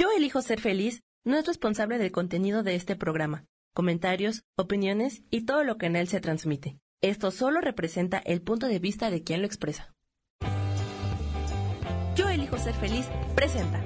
Yo elijo ser feliz no es responsable del contenido de este programa, comentarios, opiniones y todo lo que en él se transmite. Esto solo representa el punto de vista de quien lo expresa. Yo elijo ser feliz presenta.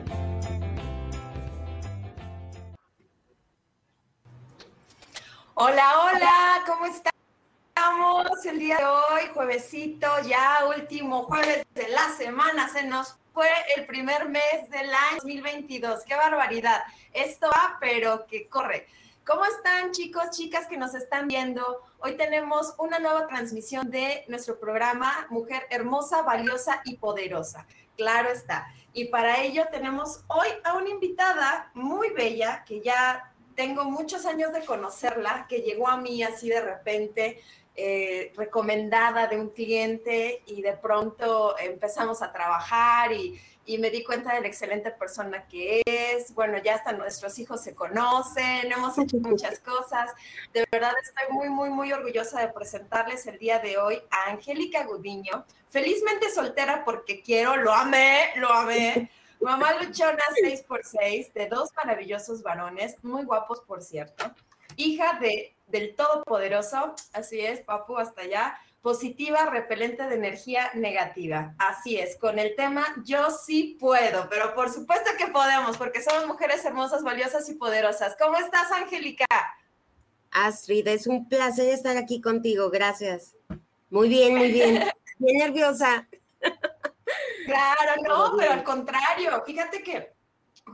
Hola, hola, ¿cómo estamos el día de hoy? Juevesito, ya último jueves de la semana, se nos fue el primer mes del año 2022. ¡Qué barbaridad! Esto va, pero que corre. ¿Cómo están chicos, chicas que nos están viendo? Hoy tenemos una nueva transmisión de nuestro programa Mujer Hermosa, Valiosa y Poderosa. Claro está. Y para ello tenemos hoy a una invitada muy bella que ya tengo muchos años de conocerla, que llegó a mí así de repente, eh, recomendada de un cliente y de pronto empezamos a trabajar y, y, me di cuenta de la excelente persona que es. Bueno, ya hasta nuestros hijos se conocen, hemos hecho muchas cosas. De verdad estoy muy, muy, muy orgullosa de presentarles el día de hoy a Angélica Gudiño, felizmente soltera porque quiero, lo amé, lo amé. Mamá luchona 6x6 de dos maravillosos varones, muy guapos por cierto. Hija de, del Todopoderoso, así es, papu, hasta allá. Positiva, repelente de energía negativa. Así es, con el tema yo sí puedo, pero por supuesto que podemos, porque somos mujeres hermosas, valiosas y poderosas. ¿Cómo estás, Angélica? Astrid, es un placer estar aquí contigo, gracias. Muy bien, muy bien. Bien nerviosa. Claro, no, pero al contrario, fíjate que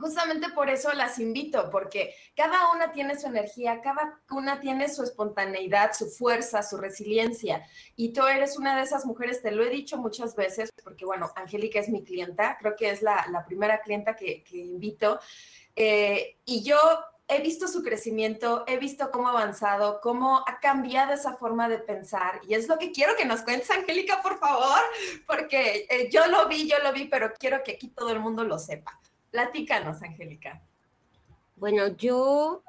justamente por eso las invito, porque cada una tiene su energía, cada una tiene su espontaneidad, su fuerza, su resiliencia. Y tú eres una de esas mujeres, te lo he dicho muchas veces, porque bueno, Angélica es mi clienta, creo que es la, primera clienta que, invito. Eh, y yo he visto su crecimiento, he visto cómo ha avanzado, cómo ha cambiado esa forma de pensar. Y es lo que quiero que nos cuentes, Angélica, por favor, porque eh, yo lo vi, yo lo vi, pero quiero que aquí todo el mundo lo sepa. Platícanos, Angélica. Bueno, yo,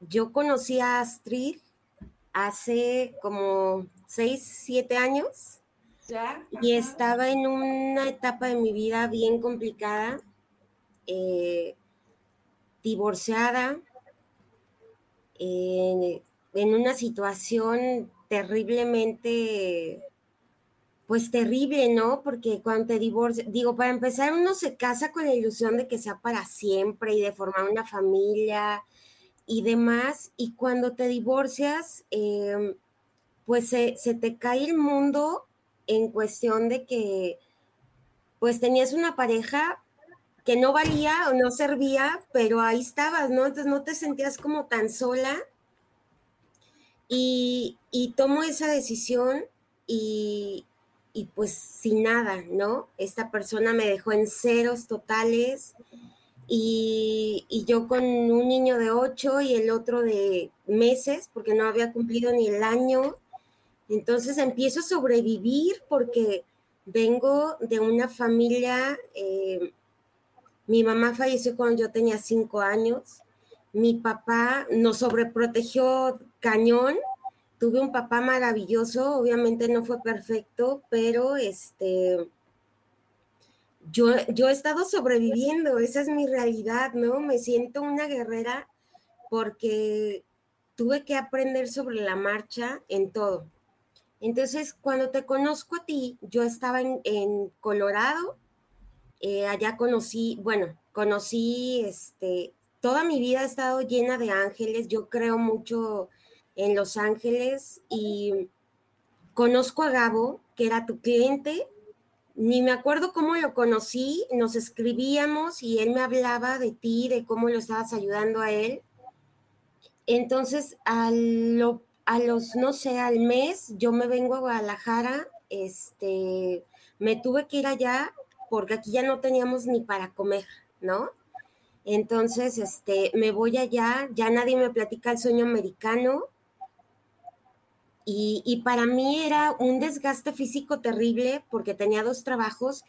yo conocí a Astrid hace como seis, siete años. ¿Ya? Y estaba en una etapa de mi vida bien complicada. Eh, divorciada, en, una situación terriblemente, pues terrible, ¿no? Porque cuando te divorcias, digo, para empezar, uno se casa con la ilusión de que sea para siempre y de formar una familia y demás, y cuando te divorcias, em, pues se, se te cae el mundo en cuestión de que, pues tenías una pareja, que no valía o no servía, pero ahí estabas, ¿no? Entonces no te sentías como tan sola. Y, y tomo esa decisión y, y pues sin nada, ¿no? Esta persona me dejó en ceros totales y, yo con un niño de ocho y el otro de meses, porque no había cumplido ni el año. Entonces empiezo a sobrevivir porque vengo de una familia eh, mi mamá falleció cuando yo tenía cinco años. Mi papá nos sobreprotegió cañón. Tuve un papá maravilloso, obviamente no fue perfecto, pero este, yo, yo he estado sobreviviendo, esa es mi realidad, ¿no? Me siento una guerrera porque tuve que aprender sobre la marcha en todo. Entonces, cuando te conozco a ti, yo estaba en, en Colorado, eh, allá conocí, bueno, conocí, este, toda mi vida ha estado llena de ángeles, yo creo mucho en los ángeles y conozco a Gabo, que era tu cliente, ni me acuerdo cómo lo conocí, nos escribíamos y él me hablaba de ti, de cómo lo estabas ayudando a él. Entonces, a, lo, a los, no sé, al mes, yo me vengo a Guadalajara, este, me tuve que ir allá porque aquí ya no teníamos ni para comer, ¿no? Entonces, este, me voy allá, ya nadie me platica el sueño americano. Y, para mí era un desgaste físico terrible porque tenía dos trabajos,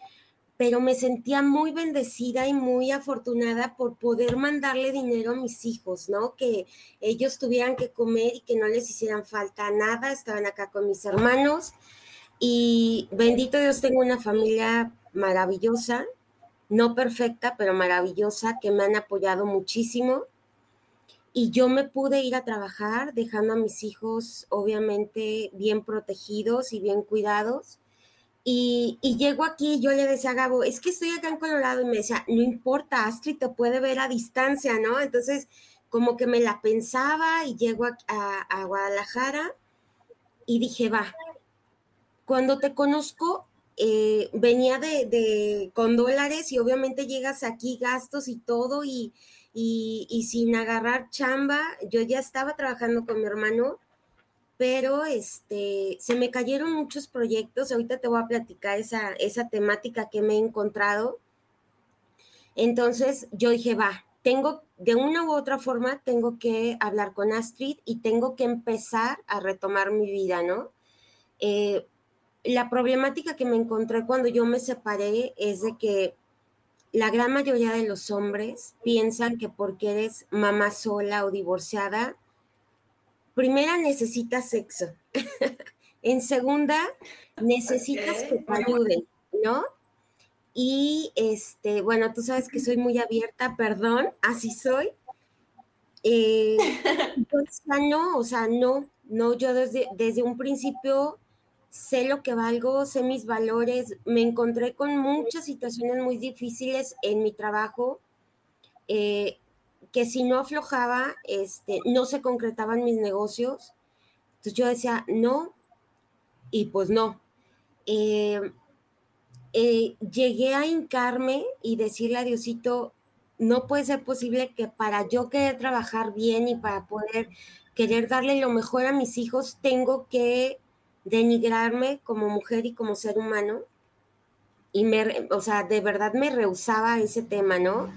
pero me sentía muy bendecida y muy afortunada por poder mandarle dinero a mis hijos, ¿no? Que ellos tuvieran que comer y que no les hicieran falta nada, estaban acá con mis hermanos. Y bendito Dios, tengo una familia maravillosa. no perfecta, pero maravillosa, que me han apoyado muchísimo. Y yo me pude ir a trabajar dejando a mis hijos obviamente bien protegidos y bien cuidados. Y, y, llego aquí, yo le decía a Gabo, es que estoy acá en Colorado y me decía, no importa, Astrid te puede ver a distancia, ¿no? Entonces, como que me la pensaba y llego a, Guadalajara y dije, va, cuando te conozco, eh, venía de, con dólares y obviamente llegas aquí gastos y todo y, y, sin agarrar chamba, yo ya estaba trabajando con mi hermano, pero este, se me cayeron muchos proyectos, ahorita te voy a platicar esa, esa temática que me he encontrado. Entonces yo dije, va, tengo, de una u otra forma, tengo que hablar con Astrid y tengo que empezar a retomar mi vida, ¿no? Eh, la problemática que me encontré cuando yo me separé es de que la gran mayoría de los hombres piensan que porque eres mamá sola o divorciada, primera necesitas sexo. en segunda, necesitas que te ayuden, ¿no? Y este, bueno, tú sabes que soy muy abierta, perdón, así soy. Eh, pues, no, o sea, no, no, yo desde, desde un principio sé lo que valgo, sé mis valores, me encontré con muchas situaciones muy difíciles en mi trabajo, eh, que si no aflojaba, este, no se concretaban mis negocios. Entonces yo decía, no, y pues no. Eh, eh, llegué a hincarme y decirle a Diosito, no puede ser posible que para yo querer trabajar bien y para poder querer darle lo mejor a mis hijos, tengo que denigrarme como mujer y como ser humano. Y me, o sea, de verdad me rehusaba ese tema, ¿no?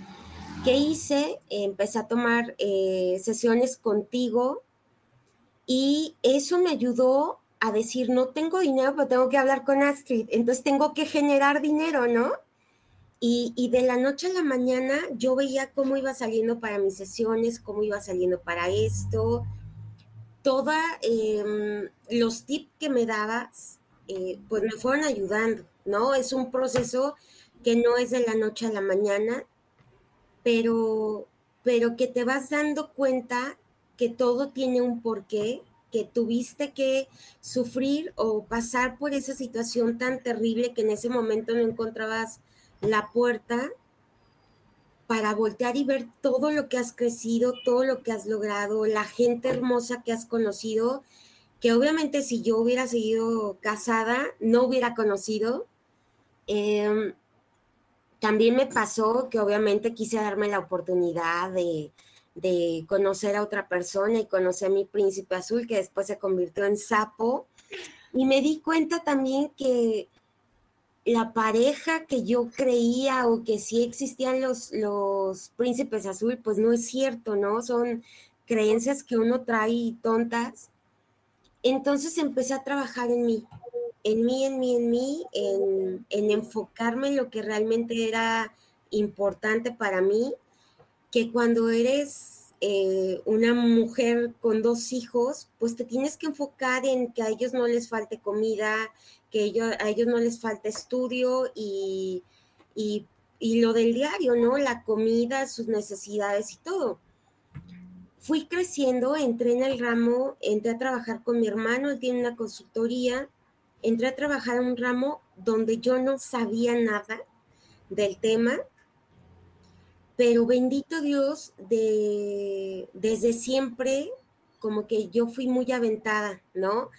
¿Qué hice? Empecé a tomar eh, sesiones contigo y eso me ayudó a decir, no tengo dinero, pero tengo que hablar con Astrid, entonces tengo que generar dinero, ¿no? Y, de la noche a la mañana yo veía cómo iba saliendo para mis sesiones, cómo iba saliendo para esto, todos em, los tips que me dabas, eh, pues me fueron ayudando, ¿no? Es un proceso que no es de la noche a la mañana, pero, pero que te vas dando cuenta que todo tiene un porqué que tuviste que sufrir o pasar por esa situación tan terrible que en ese momento no encontrabas la puerta para voltear y ver todo lo que has crecido, todo lo que has logrado, la gente hermosa que has conocido, que obviamente si yo hubiera seguido casada, no hubiera conocido. Em, también me pasó que obviamente quise darme la oportunidad de, de conocer a otra persona y conocer a mi príncipe azul que después se convirtió en sapo. Y me di cuenta también que la pareja que yo creía o que sí existían los, los príncipes azul, pues no es cierto, ¿no? Son creencias que uno trae tontas. Entonces empecé a trabajar en mí, en mí, en mí, en mí, en, en enfocarme en lo que realmente era importante para mí que cuando eres eh, una mujer con dos hijos, pues te tienes que enfocar en que a ellos no les falte comida, que ellos, a ellos no les falte estudio y, y, y lo del diario, ¿no? La comida, sus necesidades y todo fui creciendo, entré en el ramo, entré a trabajar con mi hermano, él tiene una consultoría, entré a trabajar en un ramo donde yo no sabía nada del tema pero bendito Dios, de, desde siempre, como que yo fui muy aventada, ¿no?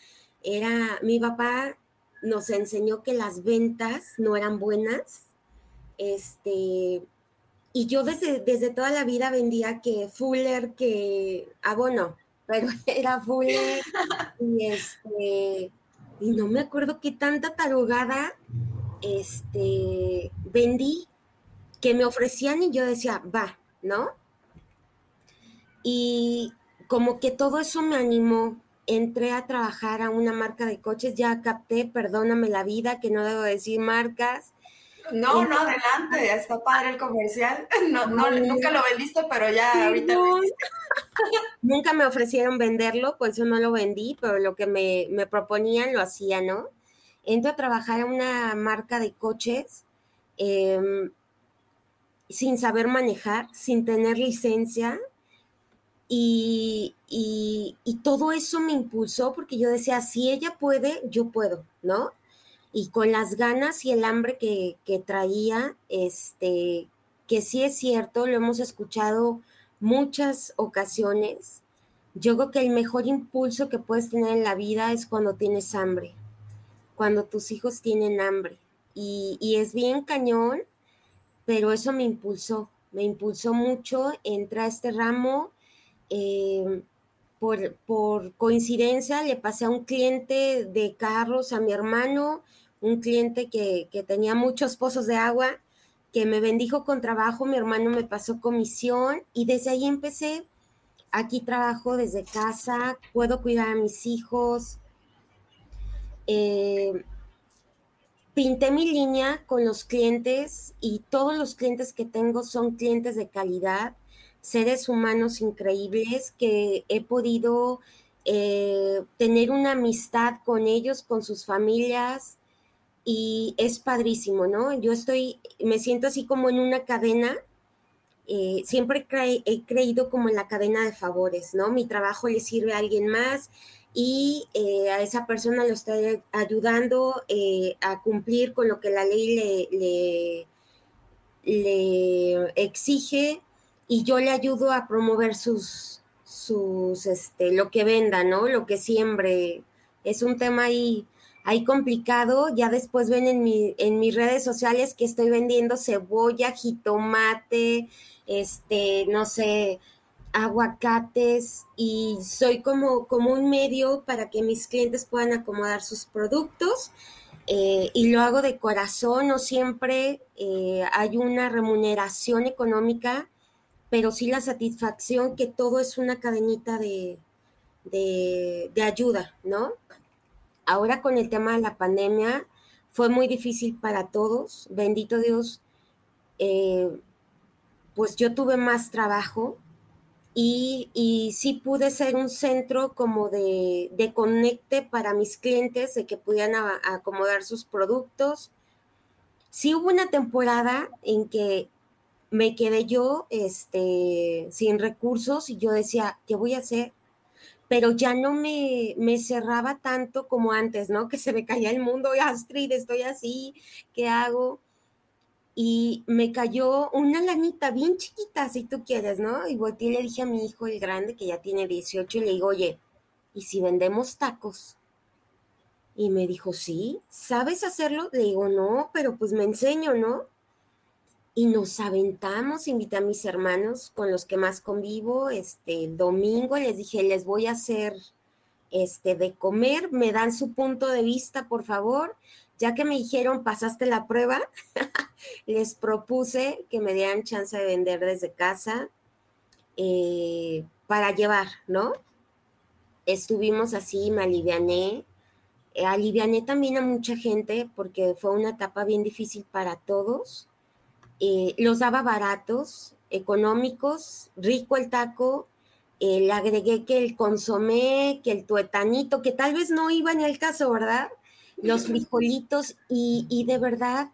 Era, mi papá nos enseñó que las ventas no eran buenas, este, y yo desde, desde toda la vida vendía que Fuller, que, ah, bueno, pero era Fuller, y este, y no me acuerdo qué tanta tarugada, este, vendí, que me ofrecían y yo decía, va, ¿no? Y como que todo eso me animó. Entré a trabajar a una marca de coches, ya capté, perdóname la vida, que no debo decir marcas. No, no, adelante, está padre el comercial. No, no, nunca lo vendiste, pero ya ahorita Nunca me ofrecieron venderlo, por eso no lo vendí, pero lo que me, me proponían lo hacía, ¿no? Entro a trabajar a una marca de coches. Eh, sin saber manejar, sin tener licencia. Y, todo eso me impulsó porque yo decía, si ella puede, yo puedo, ¿no? Y con las ganas y el hambre que, que traía, este, que sí es cierto, lo hemos escuchado muchas ocasiones. Yo creo que el mejor impulso que puedes tener en la vida es cuando tienes hambre, cuando tus hijos tienen hambre. Y, es bien cañón, pero eso me impulsó, me impulsó mucho entrar a este ramo. Eh, por, por, coincidencia le pasé a un cliente de carros a mi hermano, un cliente que, tenía muchos pozos de agua que me bendijo con trabajo, mi hermano me pasó comisión y desde ahí empecé. Aquí trabajo desde casa, puedo cuidar a mis hijos. Eh, pinté mi línea con los clientes y todos los clientes que tengo son clientes de calidad, seres humanos increíbles que he podido eh, tener una amistad con ellos, con sus familias, y es padrísimo, ¿no? Yo estoy, me siento así como en una cadena, eh, siempre he creído como en la cadena de favores, ¿no? Mi trabajo le sirve a alguien más y eh, a esa persona lo estoy ayudando a cumplir con lo que la ley le, le, exige y yo le ayudo a promover sus, sus, este, lo que venda, ¿no? Lo que siembre. Es un tema ahí ahí complicado. Ya después ven en, mi, en mis redes sociales que estoy vendiendo cebolla, jitomate, este, no sé, aguacates y soy como, como un medio para que mis clientes puedan acomodar sus productos. Eh, y lo hago de corazón, no siempre eh, hay una remuneración económica, pero sí la satisfacción que todo es una cadenita de, de, de ayuda, ¿no? ahora con el tema de la pandemia fue muy difícil para todos. Bendito Dios, eh, pues yo tuve más trabajo y, y, sí pude ser un centro como de, conecte para mis clientes, de que pudieran acomodar sus productos. Sí hubo una temporada en que me quedé yo este, sin recursos y yo decía, ¿qué voy a hacer? pero ya no me, me, cerraba tanto como antes, ¿no? Que se me caía el mundo, Astrid, estoy así, ¿qué hago? Y me cayó una lanita bien chiquita, si tú quieres, ¿no? Y volteé y le dije a mi hijo, el grande, que ya tiene 18, y le digo, oye, ¿y si vendemos tacos? Y me dijo, sí, ¿sabes hacerlo? Le digo, no, pero pues me enseño, ¿no? Y nos aventamos, invité a mis hermanos con los que más convivo, este, el domingo les dije, les voy a hacer este, de comer, me dan su punto de vista, por favor, ya que me dijeron, pasaste la prueba, les propuse que me dieran chance de vender desde casa eh, para llevar, ¿no? Estuvimos así, me aliviané, eh, aliviané también a mucha gente porque fue una etapa bien difícil para todos eh, los daba baratos, económicos, rico el taco, eh, le agregué que el consomé, que el tuetanito, que tal vez no iba en el caso, ¿verdad? Los frijolitos y, de verdad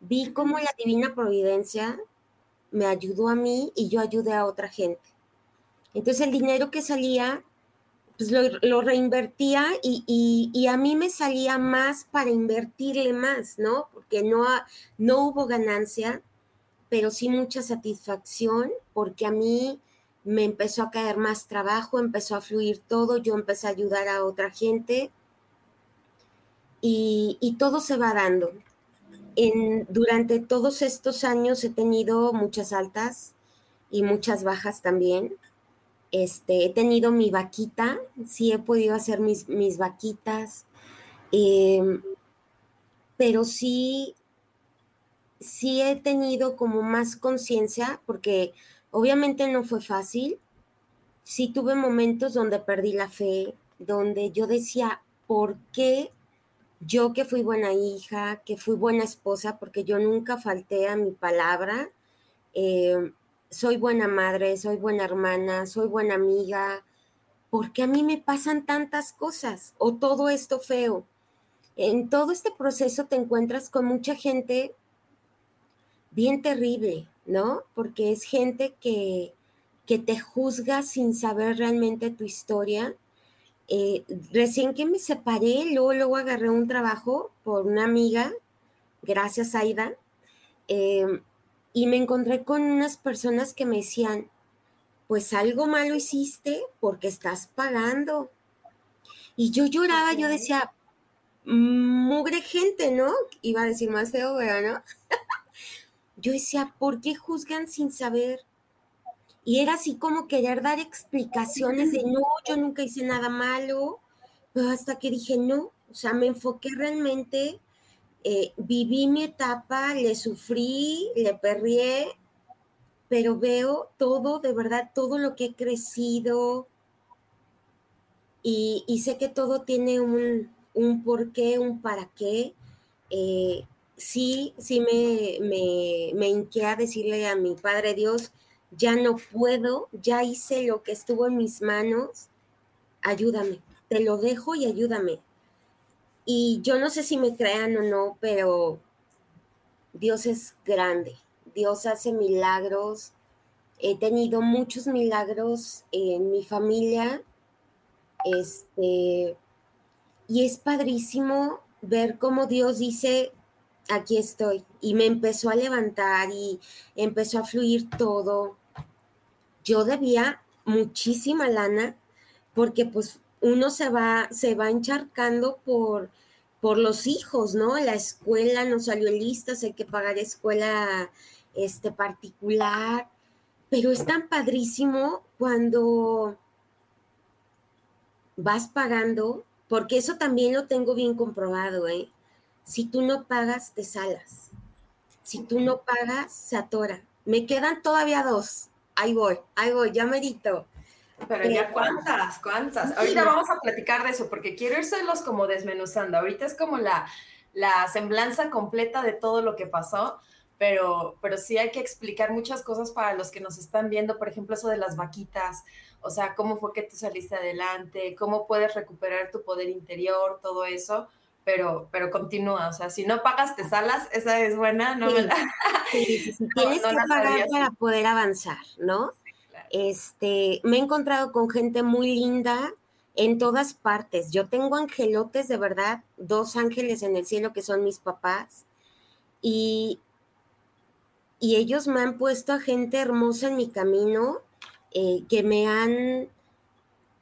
vi cómo la divina providencia me ayudó a mí y yo ayudé a otra gente. Entonces el dinero que salía, pues lo, reinvertía y, y, a mí me salía más para invertirle más, ¿no? Porque no, no hubo ganancia, pero sí mucha satisfacción porque a mí me empezó a caer más trabajo, empezó a fluir todo, yo empecé a ayudar a otra gente y, todo se va dando. En, durante todos estos años he tenido muchas altas y muchas bajas también. Este, he tenido mi vaquita, sí he podido hacer mis, mis vaquitas, em, pero sí sí he tenido como más conciencia, porque obviamente no fue fácil. Sí tuve momentos donde perdí la fe, donde yo decía, ¿por qué yo que fui buena hija, que fui buena esposa, porque yo nunca falté a mi palabra? Eh, soy buena madre, soy buena hermana, soy buena amiga, ¿por qué a mí me pasan tantas cosas o todo esto feo? En todo este proceso te encuentras con mucha gente bien terrible, ¿no? Porque es gente que, que te juzga sin saber realmente tu historia. Eh, recién que me separé, luego, luego agarré un trabajo por una amiga, gracias Aida, em, y me encontré con unas personas que me decían, pues algo malo hiciste porque estás pagando. Y yo lloraba, yo decía, mugre gente, ¿no? Iba a decir más feo, ¿no? yo decía, ¿por qué juzgan sin saber? Y era así como querer dar explicaciones de, no, yo nunca hice nada malo, pero hasta que dije, no, o sea, me enfoqué realmente, eh, viví mi etapa, le sufrí, le perrié, pero veo todo, de verdad, todo lo que he crecido y, sé que todo tiene un, un porqué, un para qué. Eh, sí, sí me, me, me a decirle a mi Padre Dios, ya no puedo, ya hice lo que estuvo en mis manos, ayúdame, te lo dejo y ayúdame. Y yo no sé si me crean o no, pero Dios es grande, Dios hace milagros. He tenido muchos milagros en mi familia. Este, y es padrísimo ver cómo Dios dice, aquí estoy. Y me empezó a levantar y empezó a fluir todo. Yo debía muchísima lana porque pues uno se va, se va encharcando por, por los hijos, ¿no? La escuela no salió lista, hay que pagar escuela este, particular, pero es tan padrísimo cuando vas pagando, porque eso también lo tengo bien comprobado, ¿eh? Si tú no pagas, te salas. Si tú no pagas, se atora. Me quedan todavía dos. Ahí voy, ahí voy, ya merito. Pero ya cuántas, cuántas. Ahorita vamos a platicar de eso, porque quiero irselos como desmenuzando. Ahorita es como la, la semblanza completa de todo lo que pasó, pero, pero sí hay que explicar muchas cosas para los que nos están viendo, por ejemplo, eso de las vaquitas, o sea, cómo fue que tú saliste adelante, cómo puedes recuperar tu poder interior, todo eso, pero, pero continúa, o sea, si no pagas te salas, esa es buena, no. Sí, Tienes que pagar para poder avanzar, ¿no? Este, me he encontrado con gente muy linda en todas partes. Yo tengo angelotes, de verdad, dos ángeles en el cielo que son mis papás, y, y ellos me han puesto a gente hermosa en mi camino, eh, que me han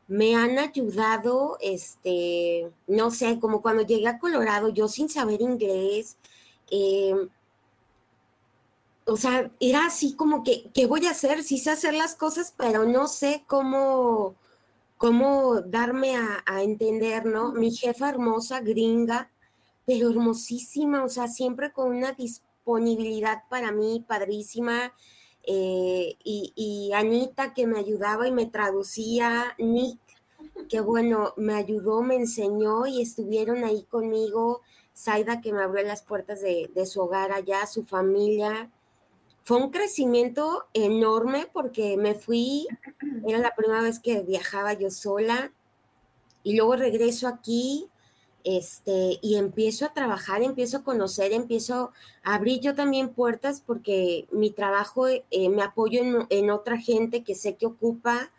me han ayudado, este, no sé, como cuando llegué a Colorado, yo sin saber inglés, em, o sea, era así como que, ¿qué voy a hacer? Sí sé hacer las cosas, pero no sé cómo, cómo darme a, a entender, ¿no? Mi jefa hermosa, gringa, pero hermosísima, o sea, siempre con una disponibilidad para mí, padrísima, eh, y, Anita que me ayudaba y me traducía, Nick, que bueno, me ayudó, me enseñó y estuvieron ahí conmigo, Zaida que me abrió las puertas de, su hogar allá, su familia. Fue un crecimiento enorme porque me fui, era la primera vez que viajaba yo sola y luego regreso aquí este, y empiezo a trabajar, empiezo a conocer, empiezo a abrir yo también puertas porque mi trabajo eh, me apoyo en, otra gente que sé que ocupa,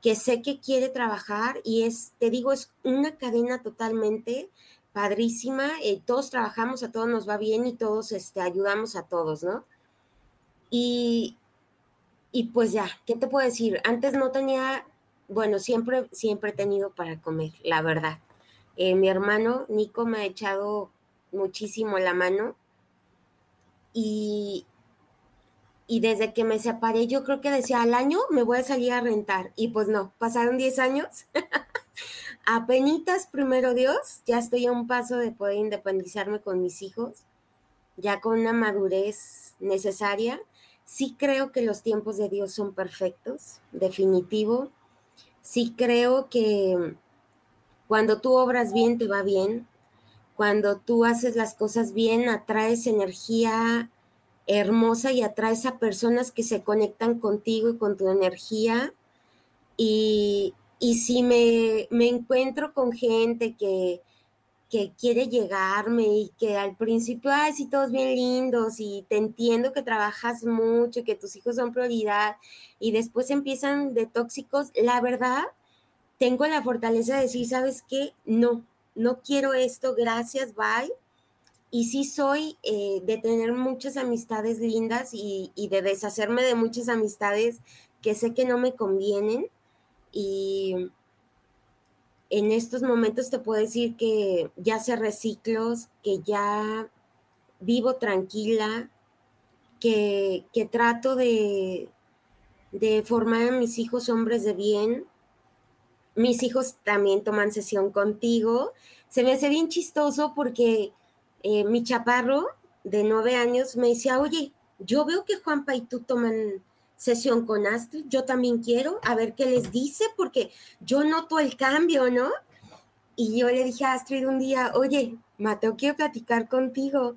que sé que quiere trabajar y es, te digo, es una cadena totalmente padrísima, eh, todos trabajamos, a todos nos va bien y todos este, ayudamos a todos, ¿no? Y, y pues ya, ¿qué te puedo decir? Antes no tenía, bueno, siempre, siempre he tenido para comer, la verdad eh, mi hermano Nico me ha echado muchísimo la mano y, y desde que me separé yo creo que decía al año me voy a salir a rentar y pues no, pasaron 10 años. Apenitas, primero Dios, ya estoy a un paso de poder independizarme con mis hijos, ya con una madurez necesaria. Sí creo que los tiempos de Dios son perfectos, definitivo. Sí creo que cuando tú obras bien, te va bien. Cuando tú haces las cosas bien, atraes energía hermosa y atraes a personas que se conectan contigo y con tu energía. Y, si me, encuentro con gente que, que quiere llegarme y que al principio, ay, sí, todos bien lindos y te entiendo que trabajas mucho y que tus hijos son prioridad y después empiezan de tóxicos, la verdad, tengo la fortaleza de decir, ¿sabes qué? No, no quiero esto, gracias, bye. Y sí soy eh, de tener muchas amistades lindas y, y de deshacerme de muchas amistades que sé que no me convienen. Y en estos momentos te puedo decir que ya sé reciclos, que ya vivo tranquila, que, trato de, de formar a mis hijos hombres de bien. Mis hijos también toman sesión contigo. Se me hace bien chistoso porque eh, mi chaparro de nueve años me decía, oye, yo veo que Juanpa y tú toman sesión con Astrid, yo también quiero, a ver qué les dice, porque yo noto el cambio, ¿no? Y yo le dije a Astrid un día, oye, Mateo, quiero platicar contigo.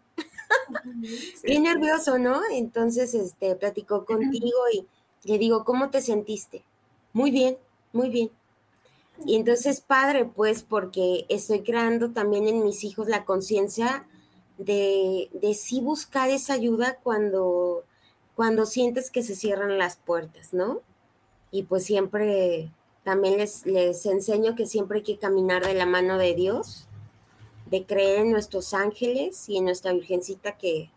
Bien nervioso, ¿no? Entonces, este, platicó contigo y le digo, ¿cómo te sentiste? Muy bien, muy bien. Y entonces, padre, pues, porque estoy creando también en mis hijos la conciencia de, de sí buscar esa ayuda cuando cuando sientes que se cierran las puertas, ¿no? Y pues siempre, también les, les enseño que siempre hay que caminar de la mano de Dios, de creer en nuestros ángeles y en nuestra Virgencita que,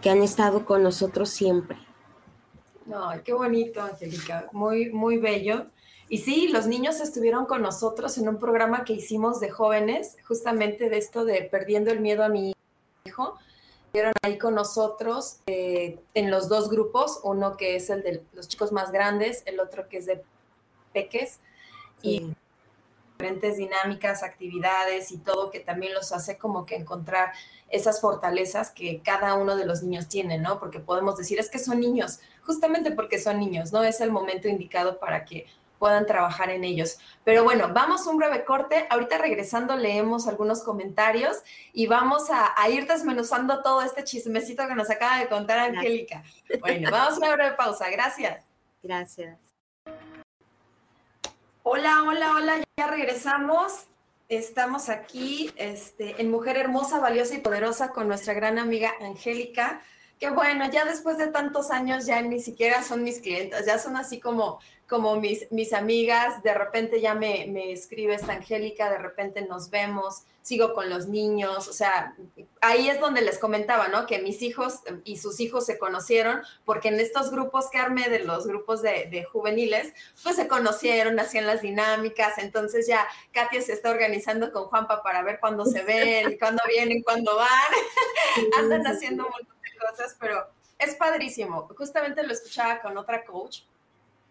que han estado con nosotros siempre. No, qué bonito, Angélica, muy, muy bello. Y sí, los niños estuvieron con nosotros en un programa que hicimos de jóvenes, justamente de esto de perdiendo el miedo a mi hijo ahí con nosotros eh, en los dos grupos, uno que es el de los chicos más grandes, el otro que es de peques, y diferentes dinámicas, actividades y todo que también los hace como que encontrar esas fortalezas que cada uno de los niños tiene, ¿no? Porque podemos decir, es que son niños, justamente porque son niños, ¿no? Es el momento indicado para que puedan trabajar en ellos. Pero bueno, vamos a un breve corte. Ahorita regresando leemos algunos comentarios y vamos a, ir desmenuzando todo este chismecito que nos acaba de contar Angélica. Bueno, vamos a una breve pausa. Gracias. Gracias. Hola, hola, hola. Ya regresamos. Estamos aquí este, en Mujer Hermosa, Valiosa y Poderosa con nuestra gran amiga Angélica. Que bueno, ya después de tantos años ya ni siquiera son mis clientes, ya son así como como mis, mis amigas, de repente ya me, me escribe esta Angélica, de repente nos vemos, sigo con los niños, o sea, ahí es donde les comentaba, ¿no? Que mis hijos y sus hijos se conocieron, porque en estos grupos que armé de los grupos de, de juveniles, pues se conocieron, hacían las dinámicas, entonces ya Katia se está organizando con Juanpa para ver cuándo se ven, cuándo vienen, cuándo van, andan haciendo de cosas, pero es padrísimo. Justamente lo escuchaba con otra coach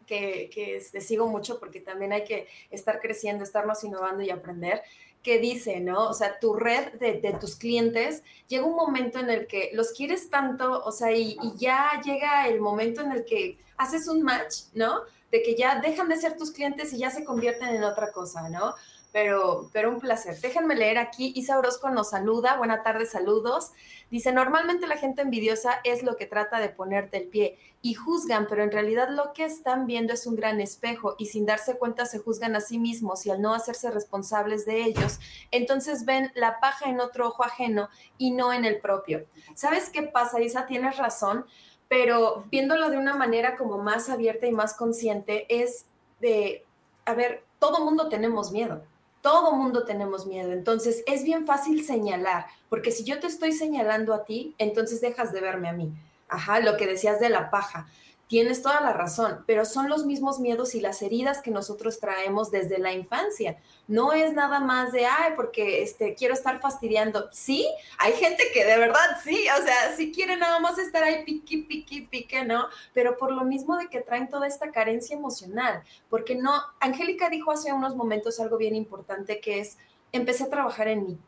que, que este, sigo mucho porque también hay que estar creciendo, estarnos innovando y aprender, que dice, ¿no? O sea, tu red de, de, tus clientes, llega un momento en el que los quieres tanto, o sea, y, y, ya llega el momento en el que haces un match, ¿no? De que ya dejan de ser tus clientes y ya se convierten en otra cosa, ¿no? Pero, pero un placer. Déjenme leer aquí. Isa Orozco nos saluda. Buena tarde, saludos. Dice, normalmente la gente envidiosa es lo que trata de ponerte el pie y juzgan, pero en realidad lo que están viendo es un gran espejo y sin darse cuenta se juzgan a sí mismos y al no hacerse responsables de ellos, entonces ven la paja en otro ojo ajeno y no en el propio. ¿Sabes qué pasa, Isa? Tienes razón, pero viéndolo de una manera como más abierta y más consciente es de, a ver, todo mundo tenemos miedo todo mundo tenemos miedo, entonces es bien fácil señalar, porque si yo te estoy señalando a ti, entonces dejas de verme a mí. Ajá, lo que decías de la paja. Tienes toda la razón, pero son los mismos miedos y las heridas que nosotros traemos desde la infancia. No es nada más de, ay, porque este, quiero estar fastidiando. Sí, hay gente que de verdad sí, o sea, sí quiere nada más estar ahí piqui, piqui, pique, ¿no? Pero por lo mismo de que traen toda esta carencia emocional, porque no, Angélica dijo hace unos momentos algo bien importante que es, empecé a trabajar en mí.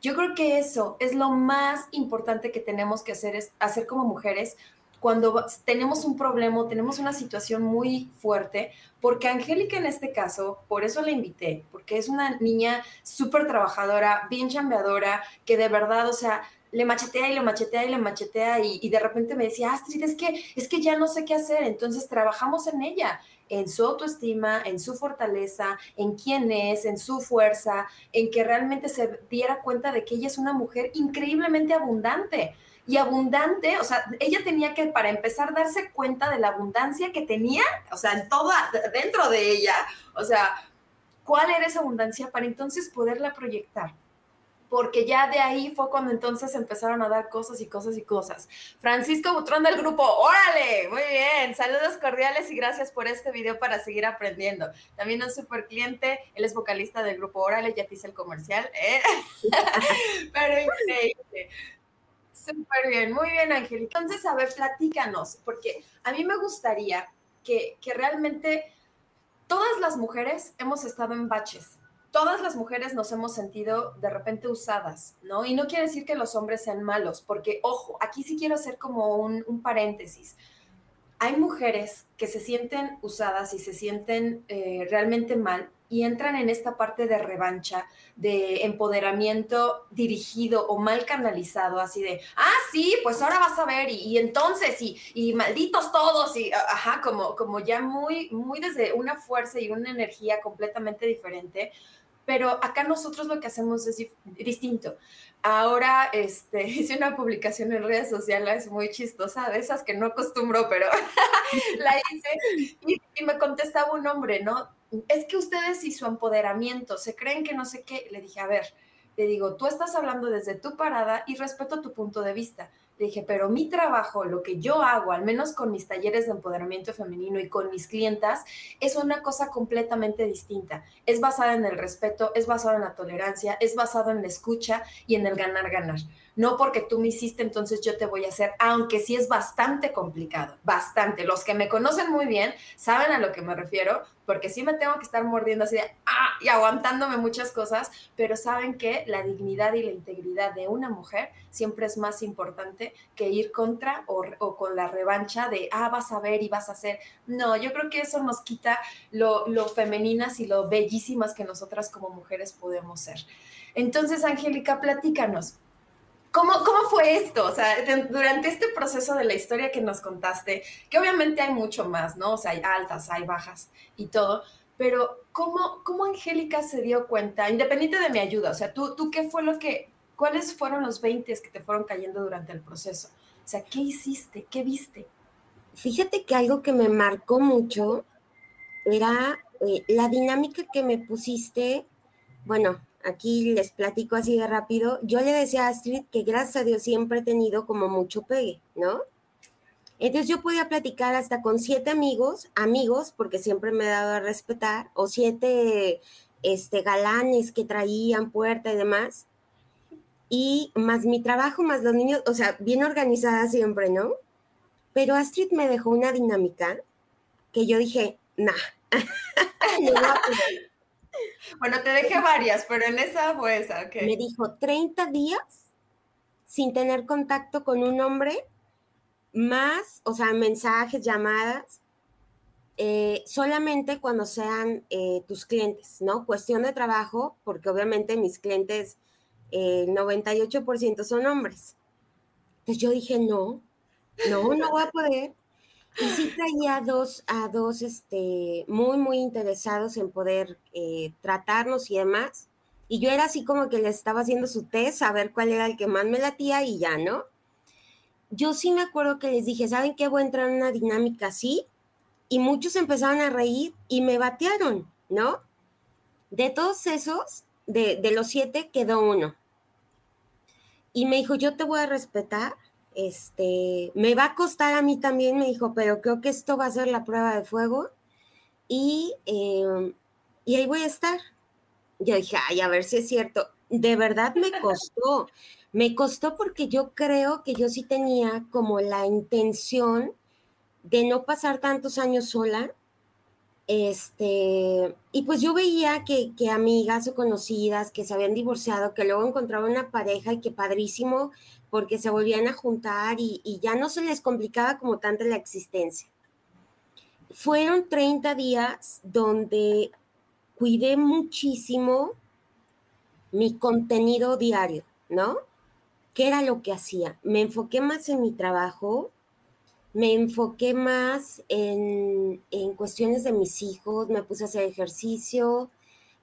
Yo creo que eso es lo más importante que tenemos que hacer, es hacer como mujeres, cuando tenemos un problema, tenemos una situación muy fuerte, porque Angélica en este caso, por eso la invité, porque es una niña súper trabajadora, bien chambeadora, que de verdad, o sea, le machetea y le machetea y le machetea y, y, de repente me decía, Astrid, es que, es que ya no sé qué hacer, entonces trabajamos en ella, en su autoestima, en su fortaleza, en quién es, en su fuerza, en que realmente se diera cuenta de que ella es una mujer increíblemente abundante. Y abundante, o sea, ella tenía que, para empezar, darse cuenta de la abundancia que tenía, o sea, en toda, dentro de ella, o sea, cuál era esa abundancia para entonces poderla proyectar porque ya de ahí fue cuando entonces empezaron a dar cosas y cosas y cosas. Francisco Butrón del grupo, órale, muy bien, saludos cordiales y gracias por este video para seguir aprendiendo. También un super cliente, él es vocalista del grupo Órale, ya te hice el comercial, ¿eh? pero increíble. Súper bien, muy bien, Angélica. Entonces, a ver, platícanos, porque a mí me gustaría que, que realmente todas las mujeres hemos estado en baches, todas las mujeres nos hemos sentido de repente usadas, ¿no? Y no quiere decir que los hombres sean malos, porque, ojo, aquí sí quiero hacer como un, paréntesis. Hay mujeres que se sienten usadas y se sienten eh, realmente mal y entran en esta parte de revancha, de empoderamiento dirigido o mal canalizado, así de, ah, sí, pues ahora vas a ver, y, entonces, y, y, malditos todos, y ajá, como, como ya muy, muy desde una fuerza y una energía completamente diferente, pero acá nosotros lo que hacemos es distinto. Ahora este, hice una publicación en redes sociales muy chistosa, de esas que no acostumbro, pero la hice y, me contestaba un hombre, ¿no? Es que ustedes y su empoderamiento se creen que no sé qué. Le dije, a ver, le digo, tú estás hablando desde tu parada y respeto tu punto de vista dije, pero mi trabajo, lo que yo hago, al menos con mis talleres de empoderamiento femenino y con mis clientas, es una cosa completamente distinta. Es basada en el respeto, es basada en la tolerancia, es basada en la escucha y en el ganar-ganar no porque tú me hiciste, entonces yo te voy a hacer, aunque sí es bastante complicado, bastante. Los que me conocen muy bien saben a lo que me refiero, porque sí me tengo que estar mordiendo así de, ah, y aguantándome muchas cosas, pero saben que la dignidad y la integridad de una mujer siempre es más importante que ir contra o, con la revancha de, ah, vas a ver y vas a hacer. No, yo creo que eso nos quita lo, lo femeninas y lo bellísimas que nosotras como mujeres podemos ser. Entonces, Angélica, platícanos. ¿Cómo, ¿Cómo fue esto? O sea, durante este proceso de la historia que nos contaste, que obviamente hay mucho más, ¿no? O sea, hay altas, hay bajas y todo, pero ¿cómo, cómo Angélica se dio cuenta, independiente de mi ayuda? O sea, ¿tú, tú qué fue lo que, cuáles fueron los 20 que te fueron cayendo durante el proceso? O sea, ¿qué hiciste? ¿Qué viste? Fíjate que algo que me marcó mucho era eh, la dinámica que me pusiste, bueno, aquí les platico así de rápido, yo le decía a Astrid que gracias a Dios siempre he tenido como mucho pegue, ¿no? Entonces yo podía platicar hasta con siete amigos, amigos, porque siempre me he dado a respetar, o siete este, galanes que traían puerta y demás, y más mi trabajo, más los niños, o sea, bien organizada siempre, ¿no? Pero Astrid me dejó una dinámica que yo dije, nah, no bueno, te dejé varias, pero en esa fue esa, ok. Me dijo 30 días sin tener contacto con un hombre, más, o sea, mensajes, llamadas, eh, solamente cuando sean eh, tus clientes, ¿no? Cuestión de trabajo, porque obviamente mis clientes, el 98% son hombres. Entonces yo dije, no, no, no voy a poder. Y sí traía dos, a dos este, muy, muy interesados en poder eh, tratarnos y demás. Y yo era así como que les estaba haciendo su test, a ver cuál era el que más me latía y ya, ¿no? Yo sí me acuerdo que les dije, ¿saben qué? Voy a entrar en una dinámica así. Y muchos empezaron a reír y me batearon, ¿no? De todos esos, de, de los siete, quedó uno. Y me dijo, yo te voy a respetar este, me va a costar a mí también, me dijo, pero creo que esto va a ser la prueba de fuego y, em, y ahí voy a estar. Yo dije, ay, a ver si es cierto. De verdad me costó, me costó porque yo creo que yo sí tenía como la intención de no pasar tantos años sola. Este, y pues yo veía que, que amigas o conocidas que se habían divorciado, que luego encontraban una pareja y que padrísimo, porque se volvían a juntar y, ya no se les complicaba como tanto la existencia. Fueron 30 días donde cuidé muchísimo mi contenido diario, ¿no? ¿qué era lo que hacía? Me enfoqué más en mi trabajo, me enfoqué más en, en cuestiones de mis hijos, me puse a hacer ejercicio,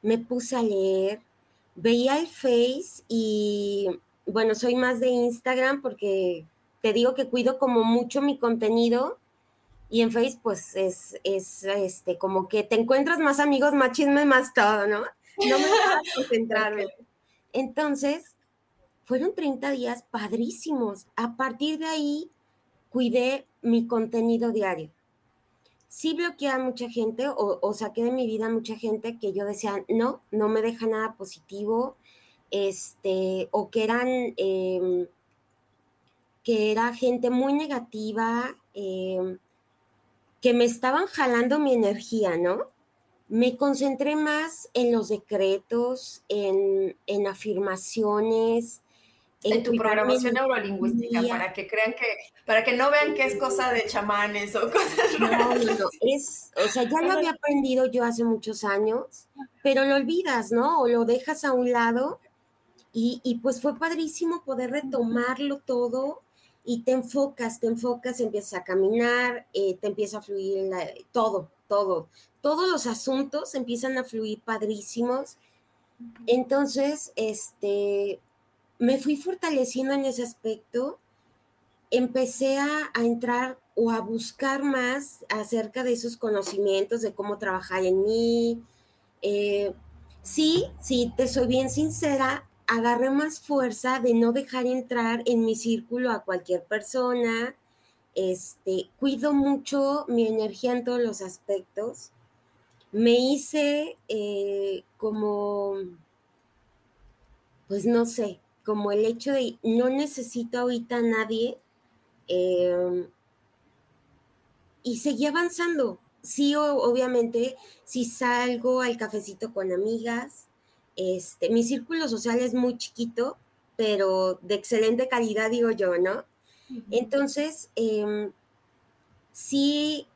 me puse a leer, veía el Face y bueno, soy más de Instagram porque te digo que cuido como mucho mi contenido y en Face pues es, es este, como que te encuentras más amigos, más chisme, más todo, ¿no? No me a concentrarme. Entonces, fueron 30 días padrísimos. A partir de ahí, cuidé mi contenido diario. Sí bloqueé a mucha gente o, saqué de mi vida a mucha gente que yo decía, no, no me deja nada positivo, este, o que eran, em, que era gente muy negativa, em, que me estaban jalando mi energía, ¿no? Me concentré más en los decretos, en, en afirmaciones, en, tu programación neurolingüística para que crean que, para que no vean que es cosa de chamanes o cosas no, No, no, es, o sea, ya lo había aprendido yo hace muchos años, pero lo olvidas, ¿no? O lo dejas a un lado y, y pues fue padrísimo poder retomarlo todo y te enfocas, te enfocas, empiezas a caminar, eh, te empieza a fluir todo, todo, todos los asuntos empiezan a fluir padrísimos. Entonces, este, me fui fortaleciendo en ese aspecto, empecé a, entrar o a buscar más acerca de esos conocimientos, de cómo trabajar en mí. Eh, sí, sí, te soy bien sincera, agarré más fuerza de no dejar entrar en mi círculo a cualquier persona. Este, cuido mucho mi energía en todos los aspectos. Me hice eh, como, pues no sé, como el hecho de no necesito ahorita a nadie em, y seguí avanzando. Sí, obviamente, si salgo al cafecito con amigas, este, mi círculo social es muy chiquito, pero de excelente calidad, digo yo, ¿no? Entonces, eh, sí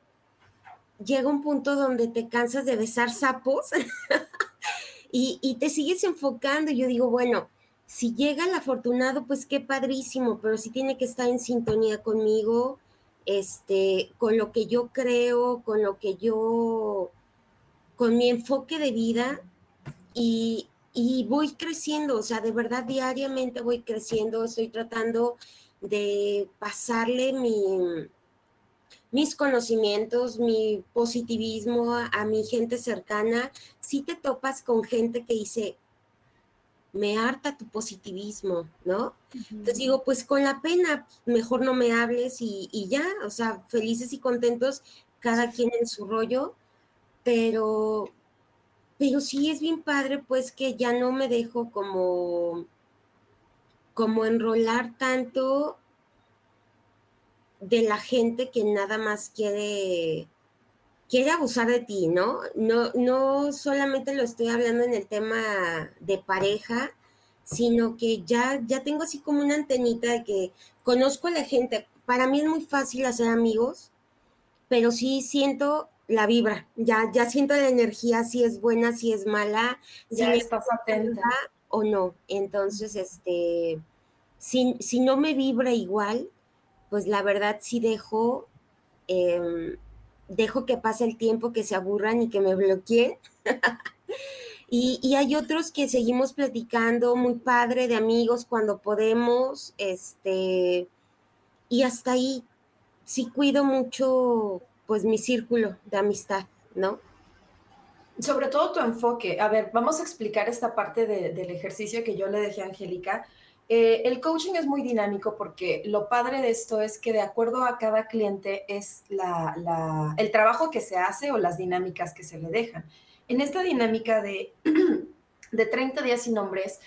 llega un punto donde te cansas de besar sapos y, y, te sigues enfocando. Yo digo, bueno, si llega el afortunado, pues qué padrísimo, pero sí tiene que estar en sintonía conmigo, este, con lo que yo creo, con lo que yo, con mi enfoque de vida y, y voy creciendo, o sea, de verdad diariamente voy creciendo, estoy tratando de pasarle mi, mis conocimientos, mi positivismo a, a, mi gente cercana. Si te topas con gente que dice, me harta tu positivismo, ¿no? Entonces digo, pues con la pena, mejor no me hables y, ya, o sea, felices y contentos, cada quien en su rollo, pero, pero sí es bien padre, pues que ya no me dejo como, como enrolar tanto de la gente que nada más quiere quiere abusar de ti, ¿no? No, no solamente lo estoy hablando en el tema de pareja, sino que ya, ya tengo así como una antenita de que conozco a la gente. Para mí es muy fácil hacer amigos, pero sí siento la vibra, ya, ya siento la energía, si es buena, si es mala, ya si estás atenta o no. Entonces, este, si, si no me vibra igual, pues la verdad sí dejo eh, dejo que pase el tiempo, que se aburran y que me bloqueen. y, hay otros que seguimos platicando, muy padre, de amigos cuando podemos, este, y hasta ahí sí cuido mucho, pues, mi círculo de amistad, ¿no? Sobre todo tu enfoque. A ver, vamos a explicar esta parte del ejercicio que yo le dejé a Angélica eh, el coaching es muy dinámico porque lo padre de esto es que de acuerdo a cada cliente es el trabajo que se hace o las dinámicas que se le dejan. En esta dinámica de, de 30 días sin nombres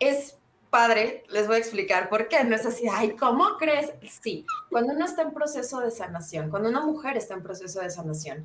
es padre, les voy a explicar por qué. No es así, ay, ¿cómo crees? Sí, cuando uno está en proceso de sanación, cuando una mujer está en proceso de sanación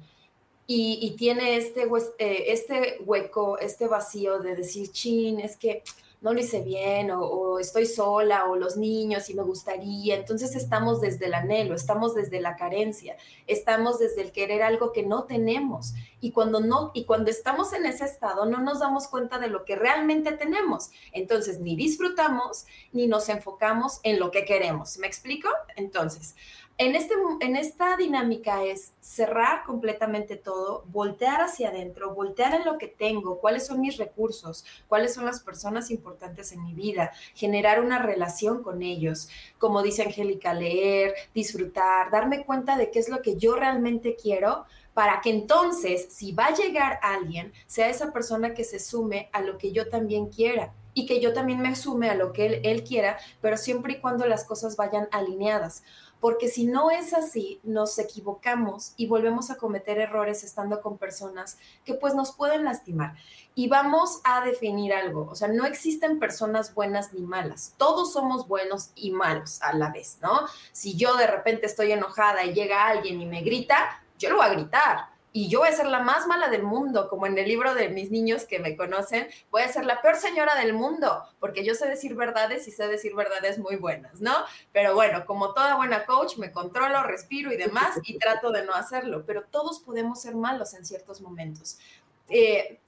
y, tiene este, eh, este hueco, este vacío de decir, chin, es que no lo hice bien, o, estoy sola, o los niños y me gustaría. Entonces estamos desde el anhelo, estamos desde la carencia, estamos desde el querer algo que no tenemos. Y cuando no, y cuando estamos en ese estado, no nos damos cuenta de lo que realmente tenemos. Entonces, ni disfrutamos, ni nos enfocamos en lo que queremos. ¿Me explico? Entonces, en, este, en esta dinámica es cerrar completamente todo, voltear hacia adentro, voltear en lo que tengo, cuáles son mis recursos, cuáles son las personas importantes en mi vida, generar una relación con ellos, como dice Angélica, leer, disfrutar, darme cuenta de qué es lo que yo realmente quiero para que entonces, si va a llegar alguien, sea esa persona que se sume a lo que yo también quiera y que yo también me sume a lo que él, él quiera, pero siempre y cuando las cosas vayan alineadas porque si no es así, nos equivocamos y volvemos a cometer errores estando con personas que pues nos pueden lastimar. Y vamos a definir algo, o sea, no existen personas buenas ni malas, todos somos buenos y malos a la vez, ¿no? Si yo de repente estoy enojada y llega alguien y me grita, yo lo voy a gritar, y yo voy a ser la más mala del mundo, como en el libro de mis niños que me conocen, voy a ser la peor señora del mundo, porque yo sé decir verdades y sé decir verdades muy buenas, ¿no? Pero bueno, como toda buena coach, me controlo, respiro y demás y trato de no hacerlo, pero todos podemos ser malos en ciertos momentos. Eh,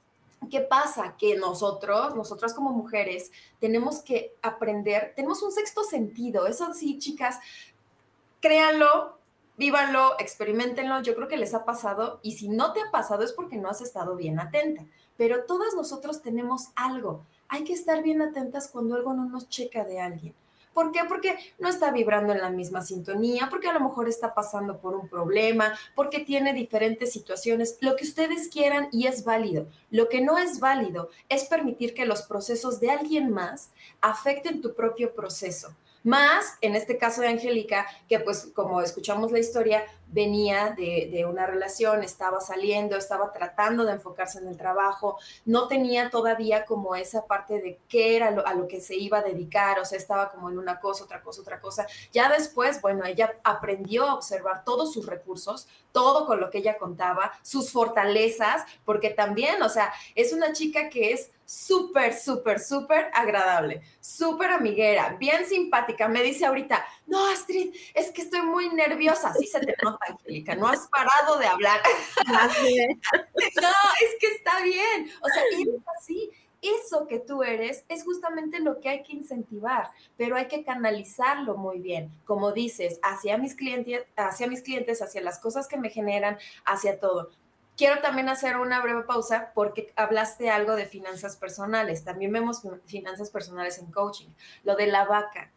¿Qué pasa? Que nosotros, nosotras como mujeres, tenemos que aprender, tenemos un sexto sentido, eso sí, chicas, créanlo, vívanlo, experimentenlo, yo creo que les ha pasado y si no te ha pasado es porque no has estado bien atenta, pero todas nosotros tenemos algo, hay que estar bien atentas cuando algo no nos checa de alguien. ¿Por qué? Porque no está vibrando en la misma sintonía, porque a lo mejor está pasando por un problema, porque tiene diferentes situaciones, lo que ustedes quieran y es válido. Lo que no es válido es permitir que los procesos de alguien más afecten tu propio proceso. Más, en este caso de Angélica, que pues como escuchamos la historia, venía de, una relación, estaba saliendo, estaba tratando de enfocarse en el trabajo, no tenía todavía como esa parte de qué era a lo que se iba a dedicar, o sea, estaba como en una cosa, otra cosa, otra cosa. Ya después, bueno, ella aprendió a observar todos sus recursos, todo con lo que ella contaba, sus fortalezas, porque también, o sea, es una chica que es súper, súper, súper agradable, súper amiguera, bien simpática. Me dice ahorita, no, Astrid, es que estoy muy nerviosa. Así se te nota, Angélica, no has parado de hablar. no, es que está bien. O sea, y es así. Eso que tú eres es justamente lo que hay que incentivar, pero hay que canalizarlo muy bien, como dices, hacia mis clientes, hacia mis clientes, hacia las cosas que me generan, hacia todo. Quiero también hacer una breve pausa porque hablaste algo de finanzas personales. También vemos finanzas personales en coaching. Lo de la vaca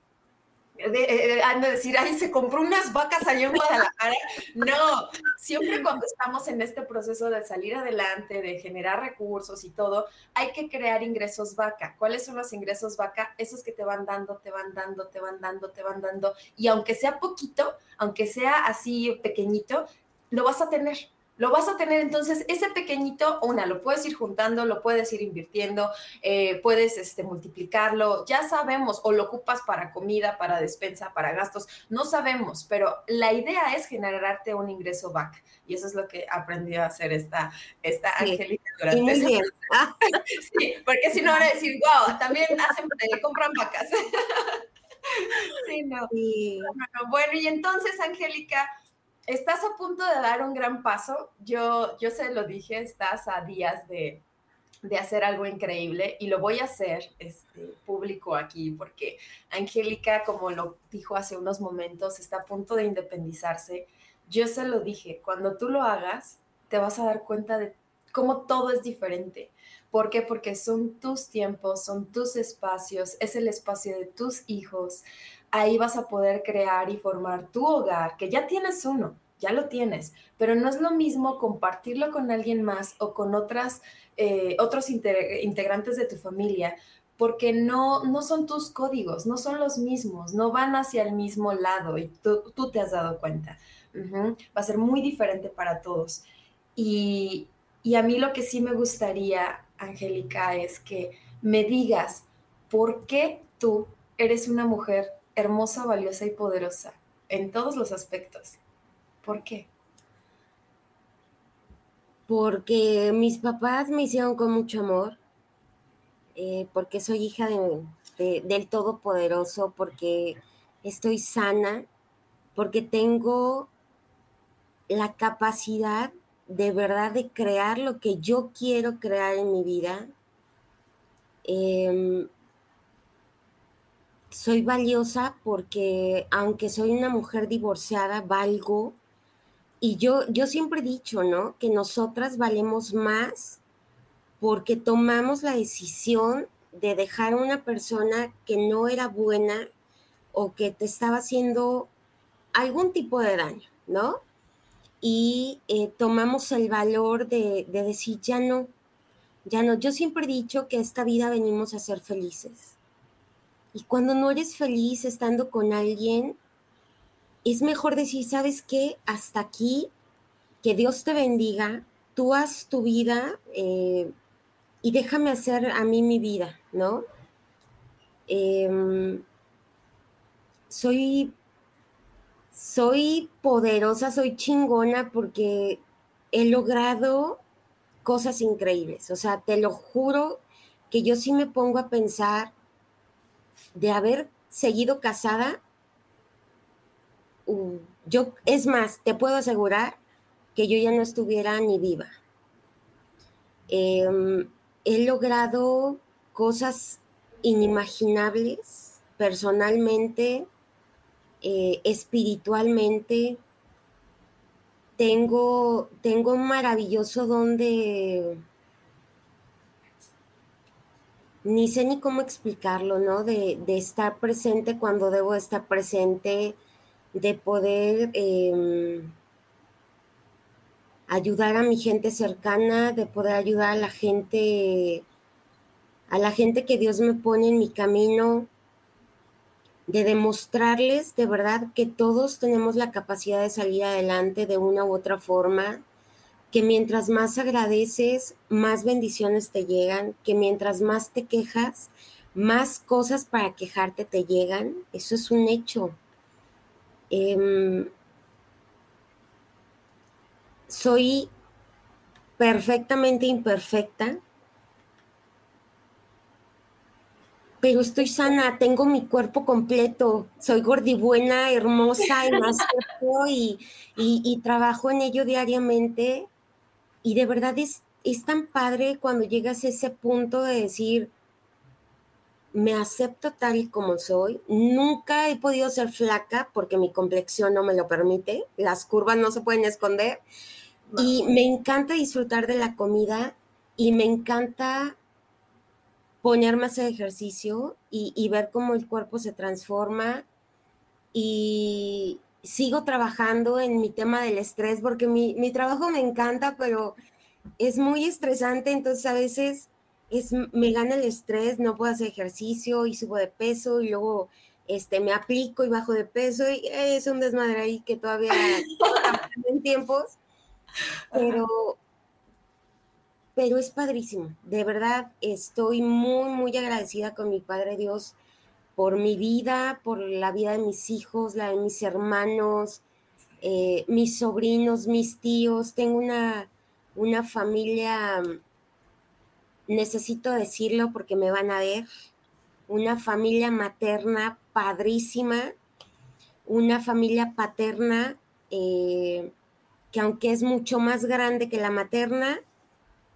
de, eh, han de decir, ay, se compró unas vacas allá en Guadalajara. No, siempre cuando estamos en este proceso de salir adelante, de generar recursos y todo, hay que crear ingresos vaca. ¿Cuáles son los ingresos vaca? Esos que te van dando, te van dando, te van dando, te van dando. Y aunque sea poquito, aunque sea así pequeñito, lo vas a tener lo vas a tener entonces ese pequeñito, una, lo puedes ir juntando, lo puedes ir invirtiendo, eh, puedes este, multiplicarlo, ya sabemos, o lo ocupas para comida, para despensa, para gastos, no sabemos, pero la idea es generarte un ingreso back. Y eso es lo que aprendió a hacer esta, esta Angélica durante ese Sí, porque si no ahora decir, wow, también hacen, eh, compran vacas. sí, no. Bueno, y entonces, Angélica, estás a punto de dar un gran paso. Yo, yo se lo dije, estás a días de, hacer algo increíble y lo voy a hacer este, público aquí porque Angélica, como lo dijo hace unos momentos, está a punto de independizarse. Yo se lo dije, cuando tú lo hagas, te vas a dar cuenta de cómo todo es diferente. ¿Por qué? Porque son tus tiempos, son tus espacios, es el espacio de tus hijos ahí vas a poder crear y formar tu hogar, que ya tienes uno, ya lo tienes, pero no es lo mismo compartirlo con alguien más o con otras, eh, otros integrantes de tu familia, porque no, no son tus códigos, no son los mismos, no van hacia el mismo lado y tú, te has dado cuenta. Va a ser muy diferente para todos. Y, y a mí lo que sí me gustaría, Angélica, es que me digas por qué tú eres una mujer hermosa, valiosa y poderosa en todos los aspectos. ¿Por qué? Porque mis papás me hicieron con mucho amor. eh, porque soy hija del Todopoderoso, porque estoy sana, porque tengo la capacidad de verdad de crear lo que yo quiero crear en mi vida. Em, soy valiosa porque aunque soy una mujer divorciada, valgo. Y yo, yo siempre he dicho, ¿no? Que nosotras valemos más porque tomamos la decisión de dejar a una persona que no era buena o que te estaba haciendo algún tipo de daño, ¿no? Y eh, tomamos el valor de, de decir, ya no, ya no. Yo siempre he dicho que esta vida venimos a ser felices. Y cuando no eres feliz estando con alguien, es mejor decir, ¿sabes qué? Hasta aquí, que Dios te bendiga, tú haz tu vida eh, y déjame hacer a mí mi vida, ¿no? Em, soy, soy poderosa, soy chingona porque he logrado cosas increíbles. O sea, te lo juro que yo sí me pongo a pensar de haber seguido casada, uh, yo, es más, te puedo asegurar que yo ya no estuviera ni viva. Em, he logrado cosas inimaginables personalmente, eh, espiritualmente. Tengo, tengo un maravilloso don de, ni sé ni cómo explicarlo, ¿no? De, estar presente cuando debo estar presente, de poder em, ayudar a mi gente cercana, de poder ayudar a la gente, a la gente que Dios me pone en mi camino, de demostrarles de verdad que todos tenemos la capacidad de salir adelante de una u otra forma, que mientras más agradeces, más bendiciones te llegan, que mientras más te quejas, más cosas para quejarte te llegan. Eso es un hecho. Em, soy perfectamente imperfecta, pero estoy sana, tengo mi cuerpo completo, soy gordibuena, hermosa y, y, y trabajo en ello diariamente y de verdad es, es tan padre cuando llegas a ese punto de decir, me acepto tal y como soy. Nunca he podido ser flaca porque mi complexión no me lo permite. Las curvas no se pueden esconder. Y me encanta disfrutar de la comida y me encanta ponerme a hacer ejercicio y, y ver cómo el cuerpo se transforma. Y, sigo trabajando en mi tema del estrés porque mi, mi, trabajo me encanta, pero es muy estresante, entonces a veces es, me gana el estrés, no puedo hacer ejercicio y subo de peso y luego este, me aplico y bajo de peso y es un desmadre ahí que todavía en tiempos, pero, pero es padrísimo, de verdad estoy muy, muy agradecida con mi Padre Dios por mi vida, por la vida de mis hijos, la de mis hermanos, eh, mis sobrinos, mis tíos. Tengo una, una familia, necesito decirlo porque me van a ver, una familia materna padrísima, una familia paterna eh, que aunque es mucho más grande que la materna,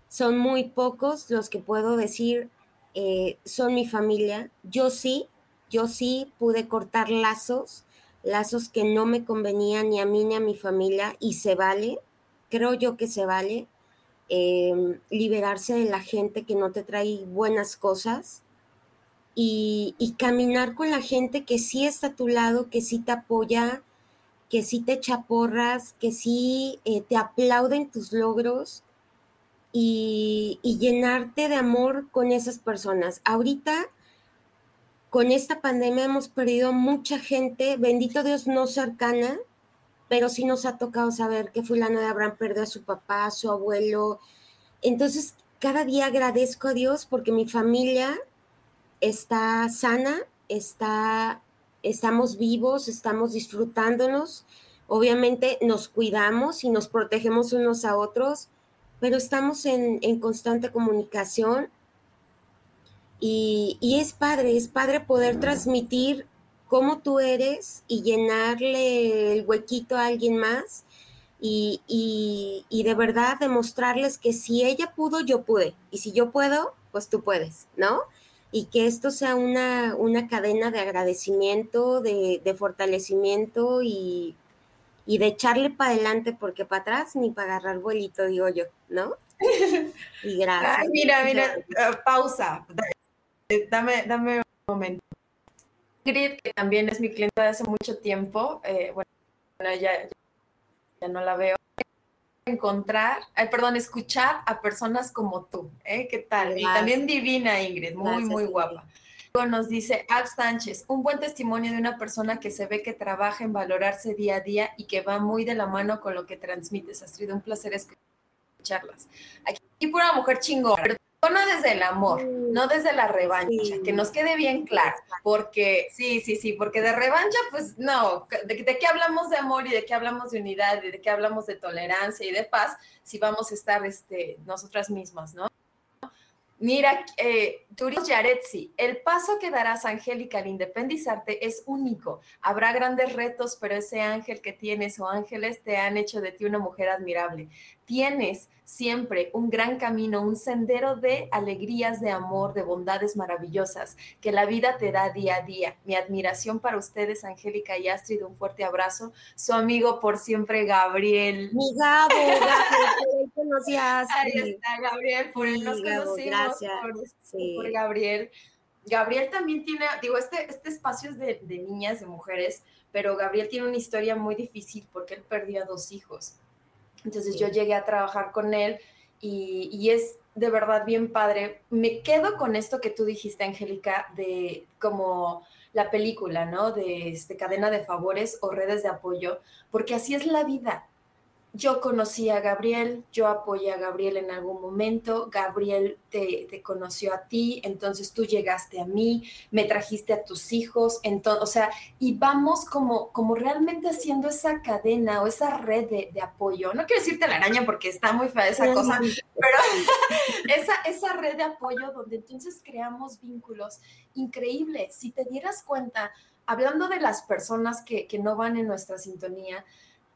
son muy pocos los que puedo decir eh, son mi familia. Yo sí, yo sí pude cortar lazos, lazos que no me convenían ni a mí ni a mi familia y se vale, creo yo que se vale, em, liberarse de la gente que no te trae buenas cosas y, caminar con la gente que sí está a tu lado, que sí te apoya, que sí te echa porras, que sí eh, te aplauden tus logros y, y llenarte de amor con esas personas. Ahorita con esta pandemia hemos perdido mucha gente, bendito Dios, no cercana, pero sí nos ha tocado saber que fulano de Abraham perdió a su papá, a su abuelo. Entonces, cada día agradezco a Dios porque mi familia está sana, está, estamos vivos, estamos disfrutándonos. Obviamente nos cuidamos y nos protegemos unos a otros, pero estamos en, en constante comunicación Y, y es padre, es padre poder transmitir cómo tú eres y llenarle el huequito a alguien más y, y, y, de verdad demostrarles que si ella pudo, yo pude. Y si yo puedo, pues tú puedes, ¿no? Y que esto sea una, una cadena de agradecimiento, de, de fortalecimiento y, y, de echarle para adelante, porque para atrás ni para agarrar vuelito, digo yo, ¿no? Y gracias. Ay, mira, mira, uh, pausa. Dame, dame un momento. Grid, que también es mi cliente de hace mucho tiempo, eh, bueno, ya, ya no la veo, encontrar, ay, perdón, escuchar a personas como tú, ¿eh? ¿Qué tal? Y también divina, Ingrid, muy, muy guapa. Luego nos dice Al Sánchez, un buen testimonio de una persona que se ve que trabaja en valorarse día a día y que va muy de la mano con lo que transmites. Ha sido un placer escucharlas. Aquí pura mujer chingona, no desde el amor, no desde la revancha, que nos quede bien claro, porque sí, sí, sí, porque de revancha, pues no, de, de, qué hablamos de amor y de qué hablamos de unidad y de qué hablamos de tolerancia y de paz si vamos a estar este, nosotras mismas, ¿no? Mira, eh, Turis Yaretsi, el paso que darás, Angélica, al independizarte es único. Habrá grandes retos, pero ese ángel que tienes o ángeles te han hecho de ti una mujer admirable. Tienes siempre un gran camino, un sendero de alegrías, de amor, de bondades maravillosas que la vida te da día a día. Mi admiración para ustedes, Angélica y Astrid, un fuerte abrazo. Su amigo por siempre, Gabriel. Mi Gabo, Gabriel, Ahí está, Gabriel, por él nos conocimos, por, Gabriel. Gabriel también tiene, digo, este, este espacio es de, de niñas, de mujeres, pero Gabriel tiene una historia muy difícil porque él perdió a dos hijos entonces yo llegué a trabajar con él y, es de verdad bien padre. Me quedo con esto que tú dijiste, Angélica, de como la película, ¿no? De este, cadena de favores o redes de apoyo, porque así es la vida yo conocí a Gabriel, yo apoyé a Gabriel en algún momento, Gabriel te, conoció a ti, entonces tú llegaste a mí, me trajiste a tus hijos, entonces, o sea, y vamos como, como realmente haciendo esa cadena o esa red de, apoyo. No quiero decirte la araña porque está muy fea esa cosa, pero esa, esa red de apoyo donde entonces creamos vínculos increíbles. Si te dieras cuenta, hablando de las personas que, que no van en nuestra sintonía,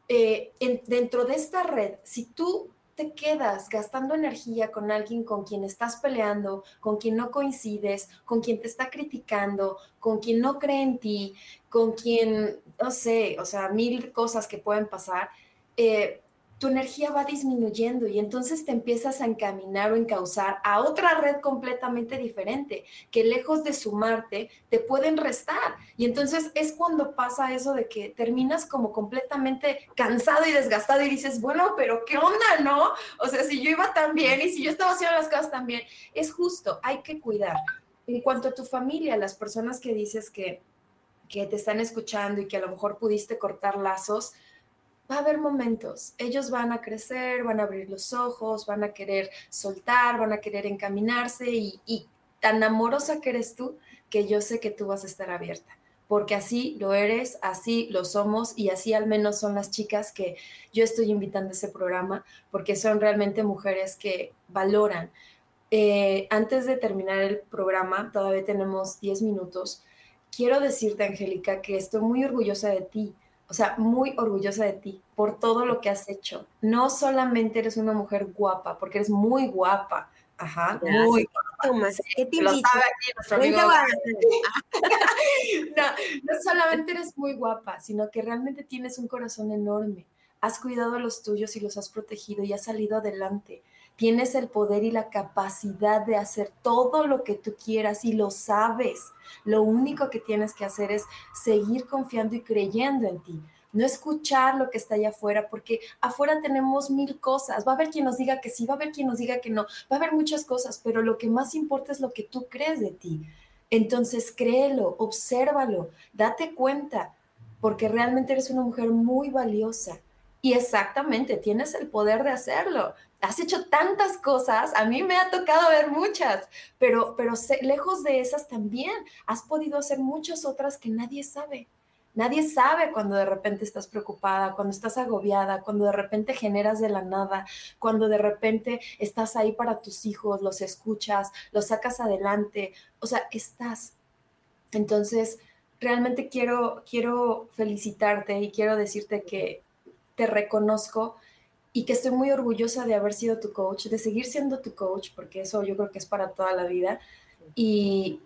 eh, dentro de esta red, si tú te quedas gastando energía con alguien con quien estás peleando, con quien no coincides, con quien te está criticando, con quien no cree en ti, con quien, no sé, o sea, mil cosas que pueden pasar, eh, tu energía va disminuyendo y entonces te empiezas a encaminar o encauzar a otra red completamente diferente, que lejos de sumarte, te pueden restar. Y entonces es cuando pasa eso de que terminas como completamente cansado y desgastado y dices, bueno, pero ¿qué onda, no? O sea, si yo iba tan bien y si yo estaba haciendo las cosas tan bien, es justo, hay que cuidar. En cuanto a tu familia, las personas que dices que, que te están escuchando y que a lo mejor pudiste cortar lazos, va a haber momentos. Ellos van a crecer, van a abrir los ojos, van a querer soltar, van a querer encaminarse y, tan amorosa que eres tú que yo sé que tú vas a estar abierta. Porque así lo eres, así lo somos y así al menos son las chicas que yo estoy invitando a ese programa porque son realmente mujeres que valoran. Eh, antes de terminar el programa, todavía tenemos 10 minutos. Quiero decirte, Angélica, que estoy muy orgullosa de ti o sea, muy orgullosa de ti por todo lo que has hecho. No solamente eres una mujer guapa, porque eres muy guapa. Ajá, muy guapa. ¿Qué te lo sabe aquí nuestro amigo. no, no solamente eres muy guapa, sino que realmente tienes un corazón enorme. Has cuidado a los tuyos y los has protegido y has salido adelante. Tienes el poder y la capacidad de hacer todo lo que tú quieras y lo sabes. Lo único que tienes que hacer es seguir confiando y creyendo en ti. No escuchar lo que está allá afuera, porque afuera tenemos mil cosas. Va a haber quien nos diga que sí, va a haber quien nos diga que no, va a haber muchas cosas, pero lo que más importa es lo que tú crees de ti. Entonces créelo, obsérvalo, date cuenta, porque realmente eres una mujer muy valiosa. Y exactamente, tienes el poder de hacerlo has hecho tantas cosas, a mí me ha tocado ver muchas, pero, pero lejos de esas también has podido hacer muchas otras que nadie sabe. Nadie sabe cuando de repente estás preocupada, cuando estás agobiada, cuando de repente generas de la nada, cuando de repente estás ahí para tus hijos, los escuchas, los sacas adelante, o sea, estás. Entonces, realmente quiero, quiero felicitarte y quiero decirte que te reconozco y que estoy muy orgullosa de haber sido tu coach, de seguir siendo tu coach, porque eso yo creo que es para toda la vida. Y,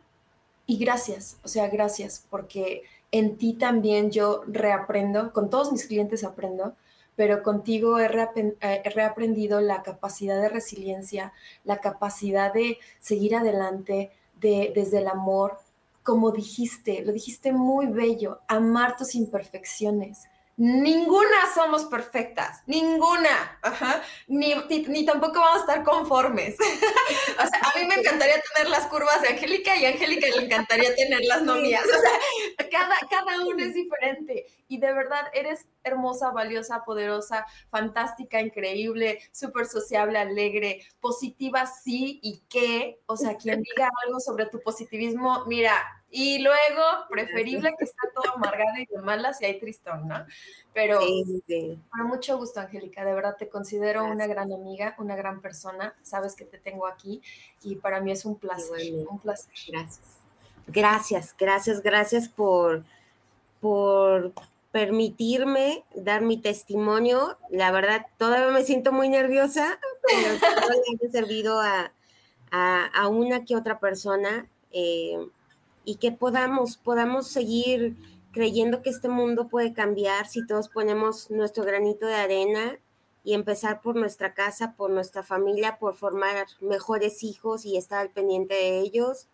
y gracias, o sea, gracias, porque en ti también yo reaprendo, con todos mis clientes aprendo, pero contigo he, eh, reaprendido la capacidad de resiliencia, la capacidad de seguir adelante de, desde el amor, como dijiste, lo dijiste muy bello, amar tus imperfecciones, Ninguna somos perfectas, ninguna, Ni, ni, tampoco vamos a estar conformes. o sea, a mí me encantaría tener las curvas de Angélica y a Angélica le encantaría tener las no mías. O sea, cada, cada uno es diferente y de verdad eres hermosa, valiosa, poderosa, fantástica, increíble, súper sociable, alegre, positiva, sí y qué. O sea, quien diga algo sobre tu positivismo, mira, y luego, preferible que esté todo amargado y de malas si hay tristón, ¿no? Pero con mucho gusto, Angélica, de verdad te considero una gran amiga, una gran persona, sabes que te tengo aquí y para mí es un placer, un placer. Gracias. Gracias, gracias, gracias por, por permitirme dar mi testimonio. La verdad, todavía me siento muy nerviosa, pero todavía he servido a, a, una que otra persona. Eh, y que podamos, podamos seguir creyendo que este mundo puede cambiar si todos ponemos nuestro granito de arena y empezar por nuestra casa, por nuestra familia, por formar mejores hijos y estar al pendiente de ellos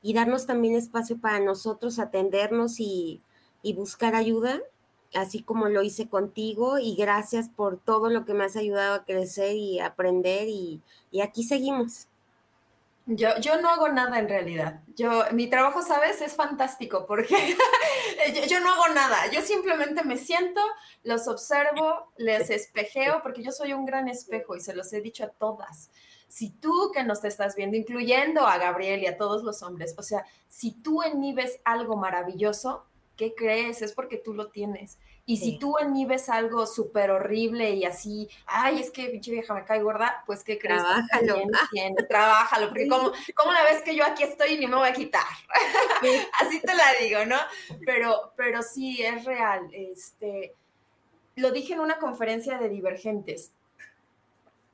y darnos también espacio para nosotros atendernos y, y buscar ayuda, así como lo hice contigo y gracias por todo lo que me has ayudado a crecer y aprender y, y aquí seguimos. Yo, yo no hago nada en realidad. Yo, mi trabajo, ¿sabes? Es fantástico porque yo, no hago nada. Yo simplemente me siento, los observo, les espejeo, porque yo soy un gran espejo y se los he dicho a todas. Si tú que nos te estás viendo, incluyendo a Gabriel y a todos los hombres, o sea, si tú en mí ves algo maravilloso, ¿qué crees? Es porque tú lo tienes. Y si tú en mí ves algo súper horrible y así, ay, es que pinche vieja me cae gorda, pues ¿qué crees? Trabájalo. trabájalo, porque como, como la vez que yo aquí estoy y ni me voy a quitar. así te la digo, ¿no? Pero, pero sí, es real. Este, lo dije en una conferencia de divergentes.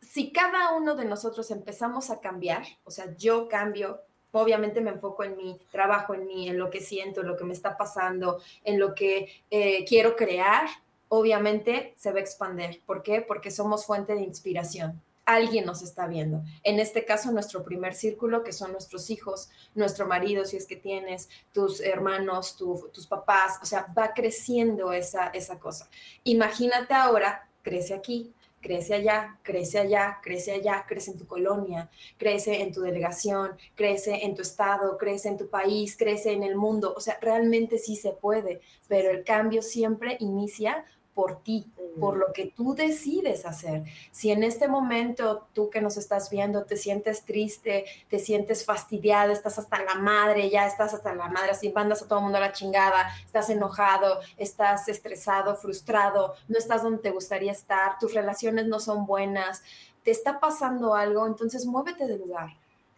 Si cada uno de nosotros empezamos a cambiar, o sea, yo cambio, obviamente me enfoco en mi trabajo, en mí, en lo que siento, en lo que me está pasando, en lo que eh, quiero crear, obviamente se va a expandir. ¿Por qué? Porque somos fuente de inspiración. Alguien nos está viendo. En este caso, nuestro primer círculo, que son nuestros hijos, nuestro marido, si es que tienes, tus hermanos, tus papás, o sea, va creciendo esa, esa cosa. Imagínate ahora, crece aquí, crece allá, crece allá, crece allá, crece en tu colonia, crece en tu delegación, crece en tu estado, crece en tu país, crece en el mundo. O sea, realmente sí se puede, pero el cambio siempre inicia por ti, por lo que tú decides hacer. Si en este momento tú que nos estás viendo te sientes triste, te sientes fastidiada, estás hasta la madre, ya estás hasta la madre, así mandas a todo el mundo a la chingada, estás enojado, estás estresado, frustrado, no estás donde te gustaría estar, tus relaciones no son buenas, te está pasando algo, entonces muévete del lugar.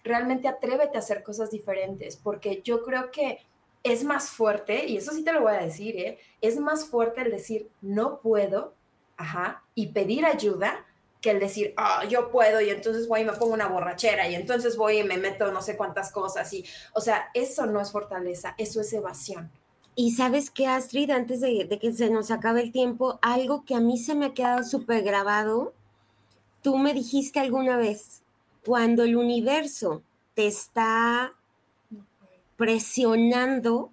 Realmente atrévete a hacer cosas diferentes, porque yo creo que es más fuerte, y eso sí te lo voy a decir, ¿eh? es más fuerte el decir no puedo, ajá, y pedir ayuda que el decir, ah, yo puedo y entonces voy y me pongo una borrachera y entonces voy y me meto no sé cuántas cosas y, o sea, eso no es fortaleza, eso es evasión. Y sabes que, Astrid, antes de, de que se nos acabe el tiempo, algo que a mí se me ha quedado súper grabado, tú me dijiste alguna vez, cuando el universo te está presionando,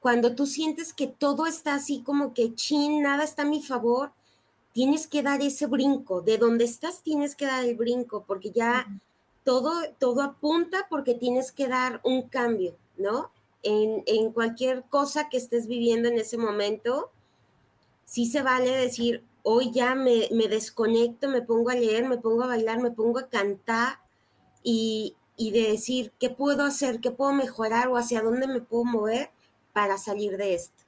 cuando tú sientes que todo está así como que chin, nada está a mi favor, tienes que dar ese brinco. De donde estás tienes que dar el brinco, porque ya todo, todo apunta porque tienes que dar un cambio, ¿no? En, en cualquier cosa que estés viviendo en ese momento, sí se vale decir, hoy ya me, me desconecto, me pongo a leer, me pongo a bailar, me pongo a cantar y, y de decir qué puedo hacer, qué puedo mejorar o hacia dónde me puedo mover para salir de esto.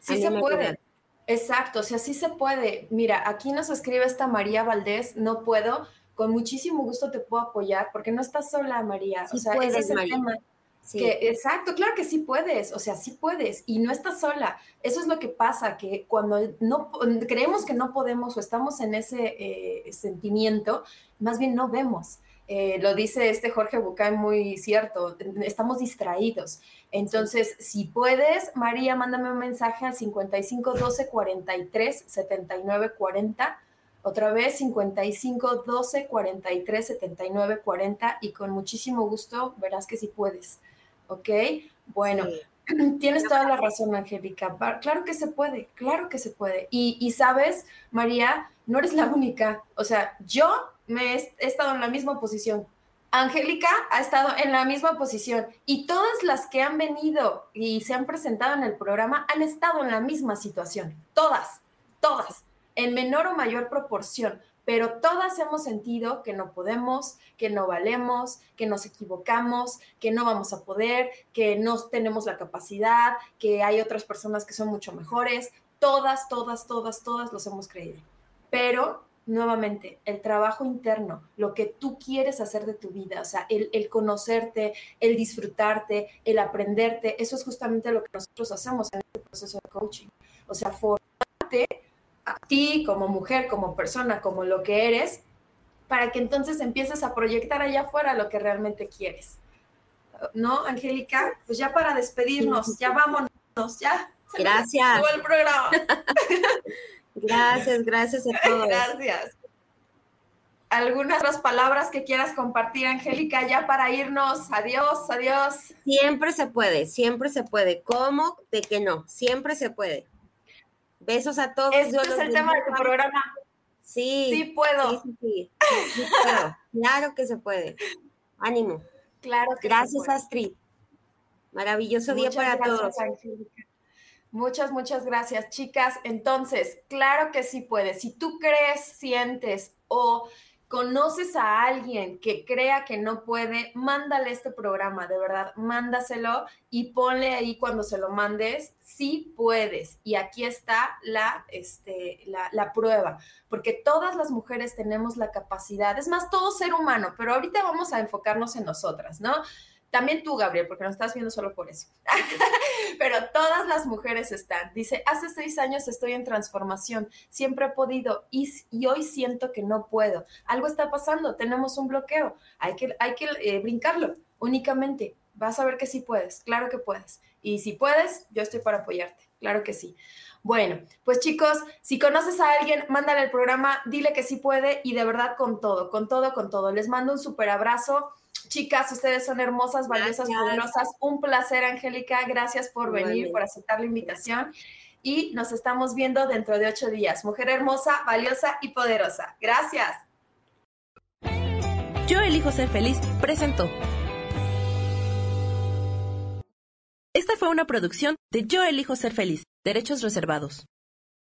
Sí se puede. Exacto, o sea, sí se puede. Mira, aquí nos escribe esta María Valdés, no puedo, con muchísimo gusto te puedo apoyar, porque no estás sola, María. o sea, ese es el tema. Que, exacto, claro que sí puedes, o sea, sí puedes y no estás sola. Eso es lo que pasa, que cuando no creemos que no podemos o estamos en ese eh, sentimiento, más bien no vemos. Eh, lo dice este Jorge Bucay muy cierto, estamos distraídos. Entonces, si puedes, María, mándame un mensaje al 55 12 43 79 40. Otra vez, 55 12 43 79 40 y con muchísimo gusto verás que sí puedes. ¿Ok? Bueno, tienes toda la razón, Angélica. Claro que se puede, claro que se puede. Y, y sabes, María, no eres la única. O sea, yo me he, estado en la misma posición. Angélica ha estado en la misma posición y todas las que han venido y se han presentado en el programa han estado en la misma situación. Todas, todas, en menor o mayor proporción, pero todas hemos sentido que no podemos, que no valemos, que nos equivocamos, que no vamos a poder, que no tenemos la capacidad, que hay otras personas que son mucho mejores. Todas, todas, todas, todas los hemos creído. Pero nuevamente, el trabajo interno, lo que tú quieres hacer de tu vida, o sea, el, conocerte, el disfrutarte, el aprenderte, eso es justamente lo que nosotros hacemos en este proceso de coaching. O sea, formarte a ti como mujer, como persona, como lo que eres, para que entonces empieces a proyectar allá afuera lo que realmente quieres. ¿No, Angélica? Pues ya para despedirnos, ya vámonos, ya. Gracias. el programa. Gracias, gracias a todos. Gracias. ¿Algunas otras palabras que quieras compartir, Angélica, ya para irnos? Adiós, adiós. Siempre se puede, siempre se puede. ¿Cómo? De que no, siempre se puede. Besos a todos. Este es el tema de tu programa. Sí. Sí puedo. Sí, sí, sí. puedo. claro que se puede. Ánimo. Claro que Gracias, Astrid. Maravilloso día para todos. Angélica. Muchas, muchas gracias, chicas. Entonces, claro que sí puedes. Si tú crees, sientes o conoces a alguien que crea que no puede, mándale este programa, de verdad, mándaselo y ponle ahí cuando se lo mandes, sí puedes. Y aquí está la, este, la, la prueba, porque todas las mujeres tenemos la capacidad, es más, todo ser humano, pero ahorita vamos a enfocarnos en nosotras, ¿no? También tú, Gabriel, porque no estás viendo solo por eso. Pero todas las mujeres están. Dice, hace seis años estoy en transformación, siempre he podido y, hoy siento que no puedo. Algo está pasando, tenemos un bloqueo, hay que, hay que eh, brincarlo únicamente. Vas a ver que sí puedes, claro que puedes. Y si puedes, yo estoy para apoyarte, claro que sí. Bueno, pues chicos, si conoces a alguien, mándale el programa, dile que sí puede y de verdad con todo, con todo, con todo. Les mando un súper abrazo. Chicas, ustedes son hermosas, valiosas, poderosas. Un placer, Angélica. Gracias por venir, por aceptar la invitación. Y nos estamos viendo dentro de ocho días. Mujer hermosa, valiosa y poderosa. Gracias. Yo elijo ser feliz. Presentó. Esta fue una producción de Yo elijo ser feliz. Derechos reservados.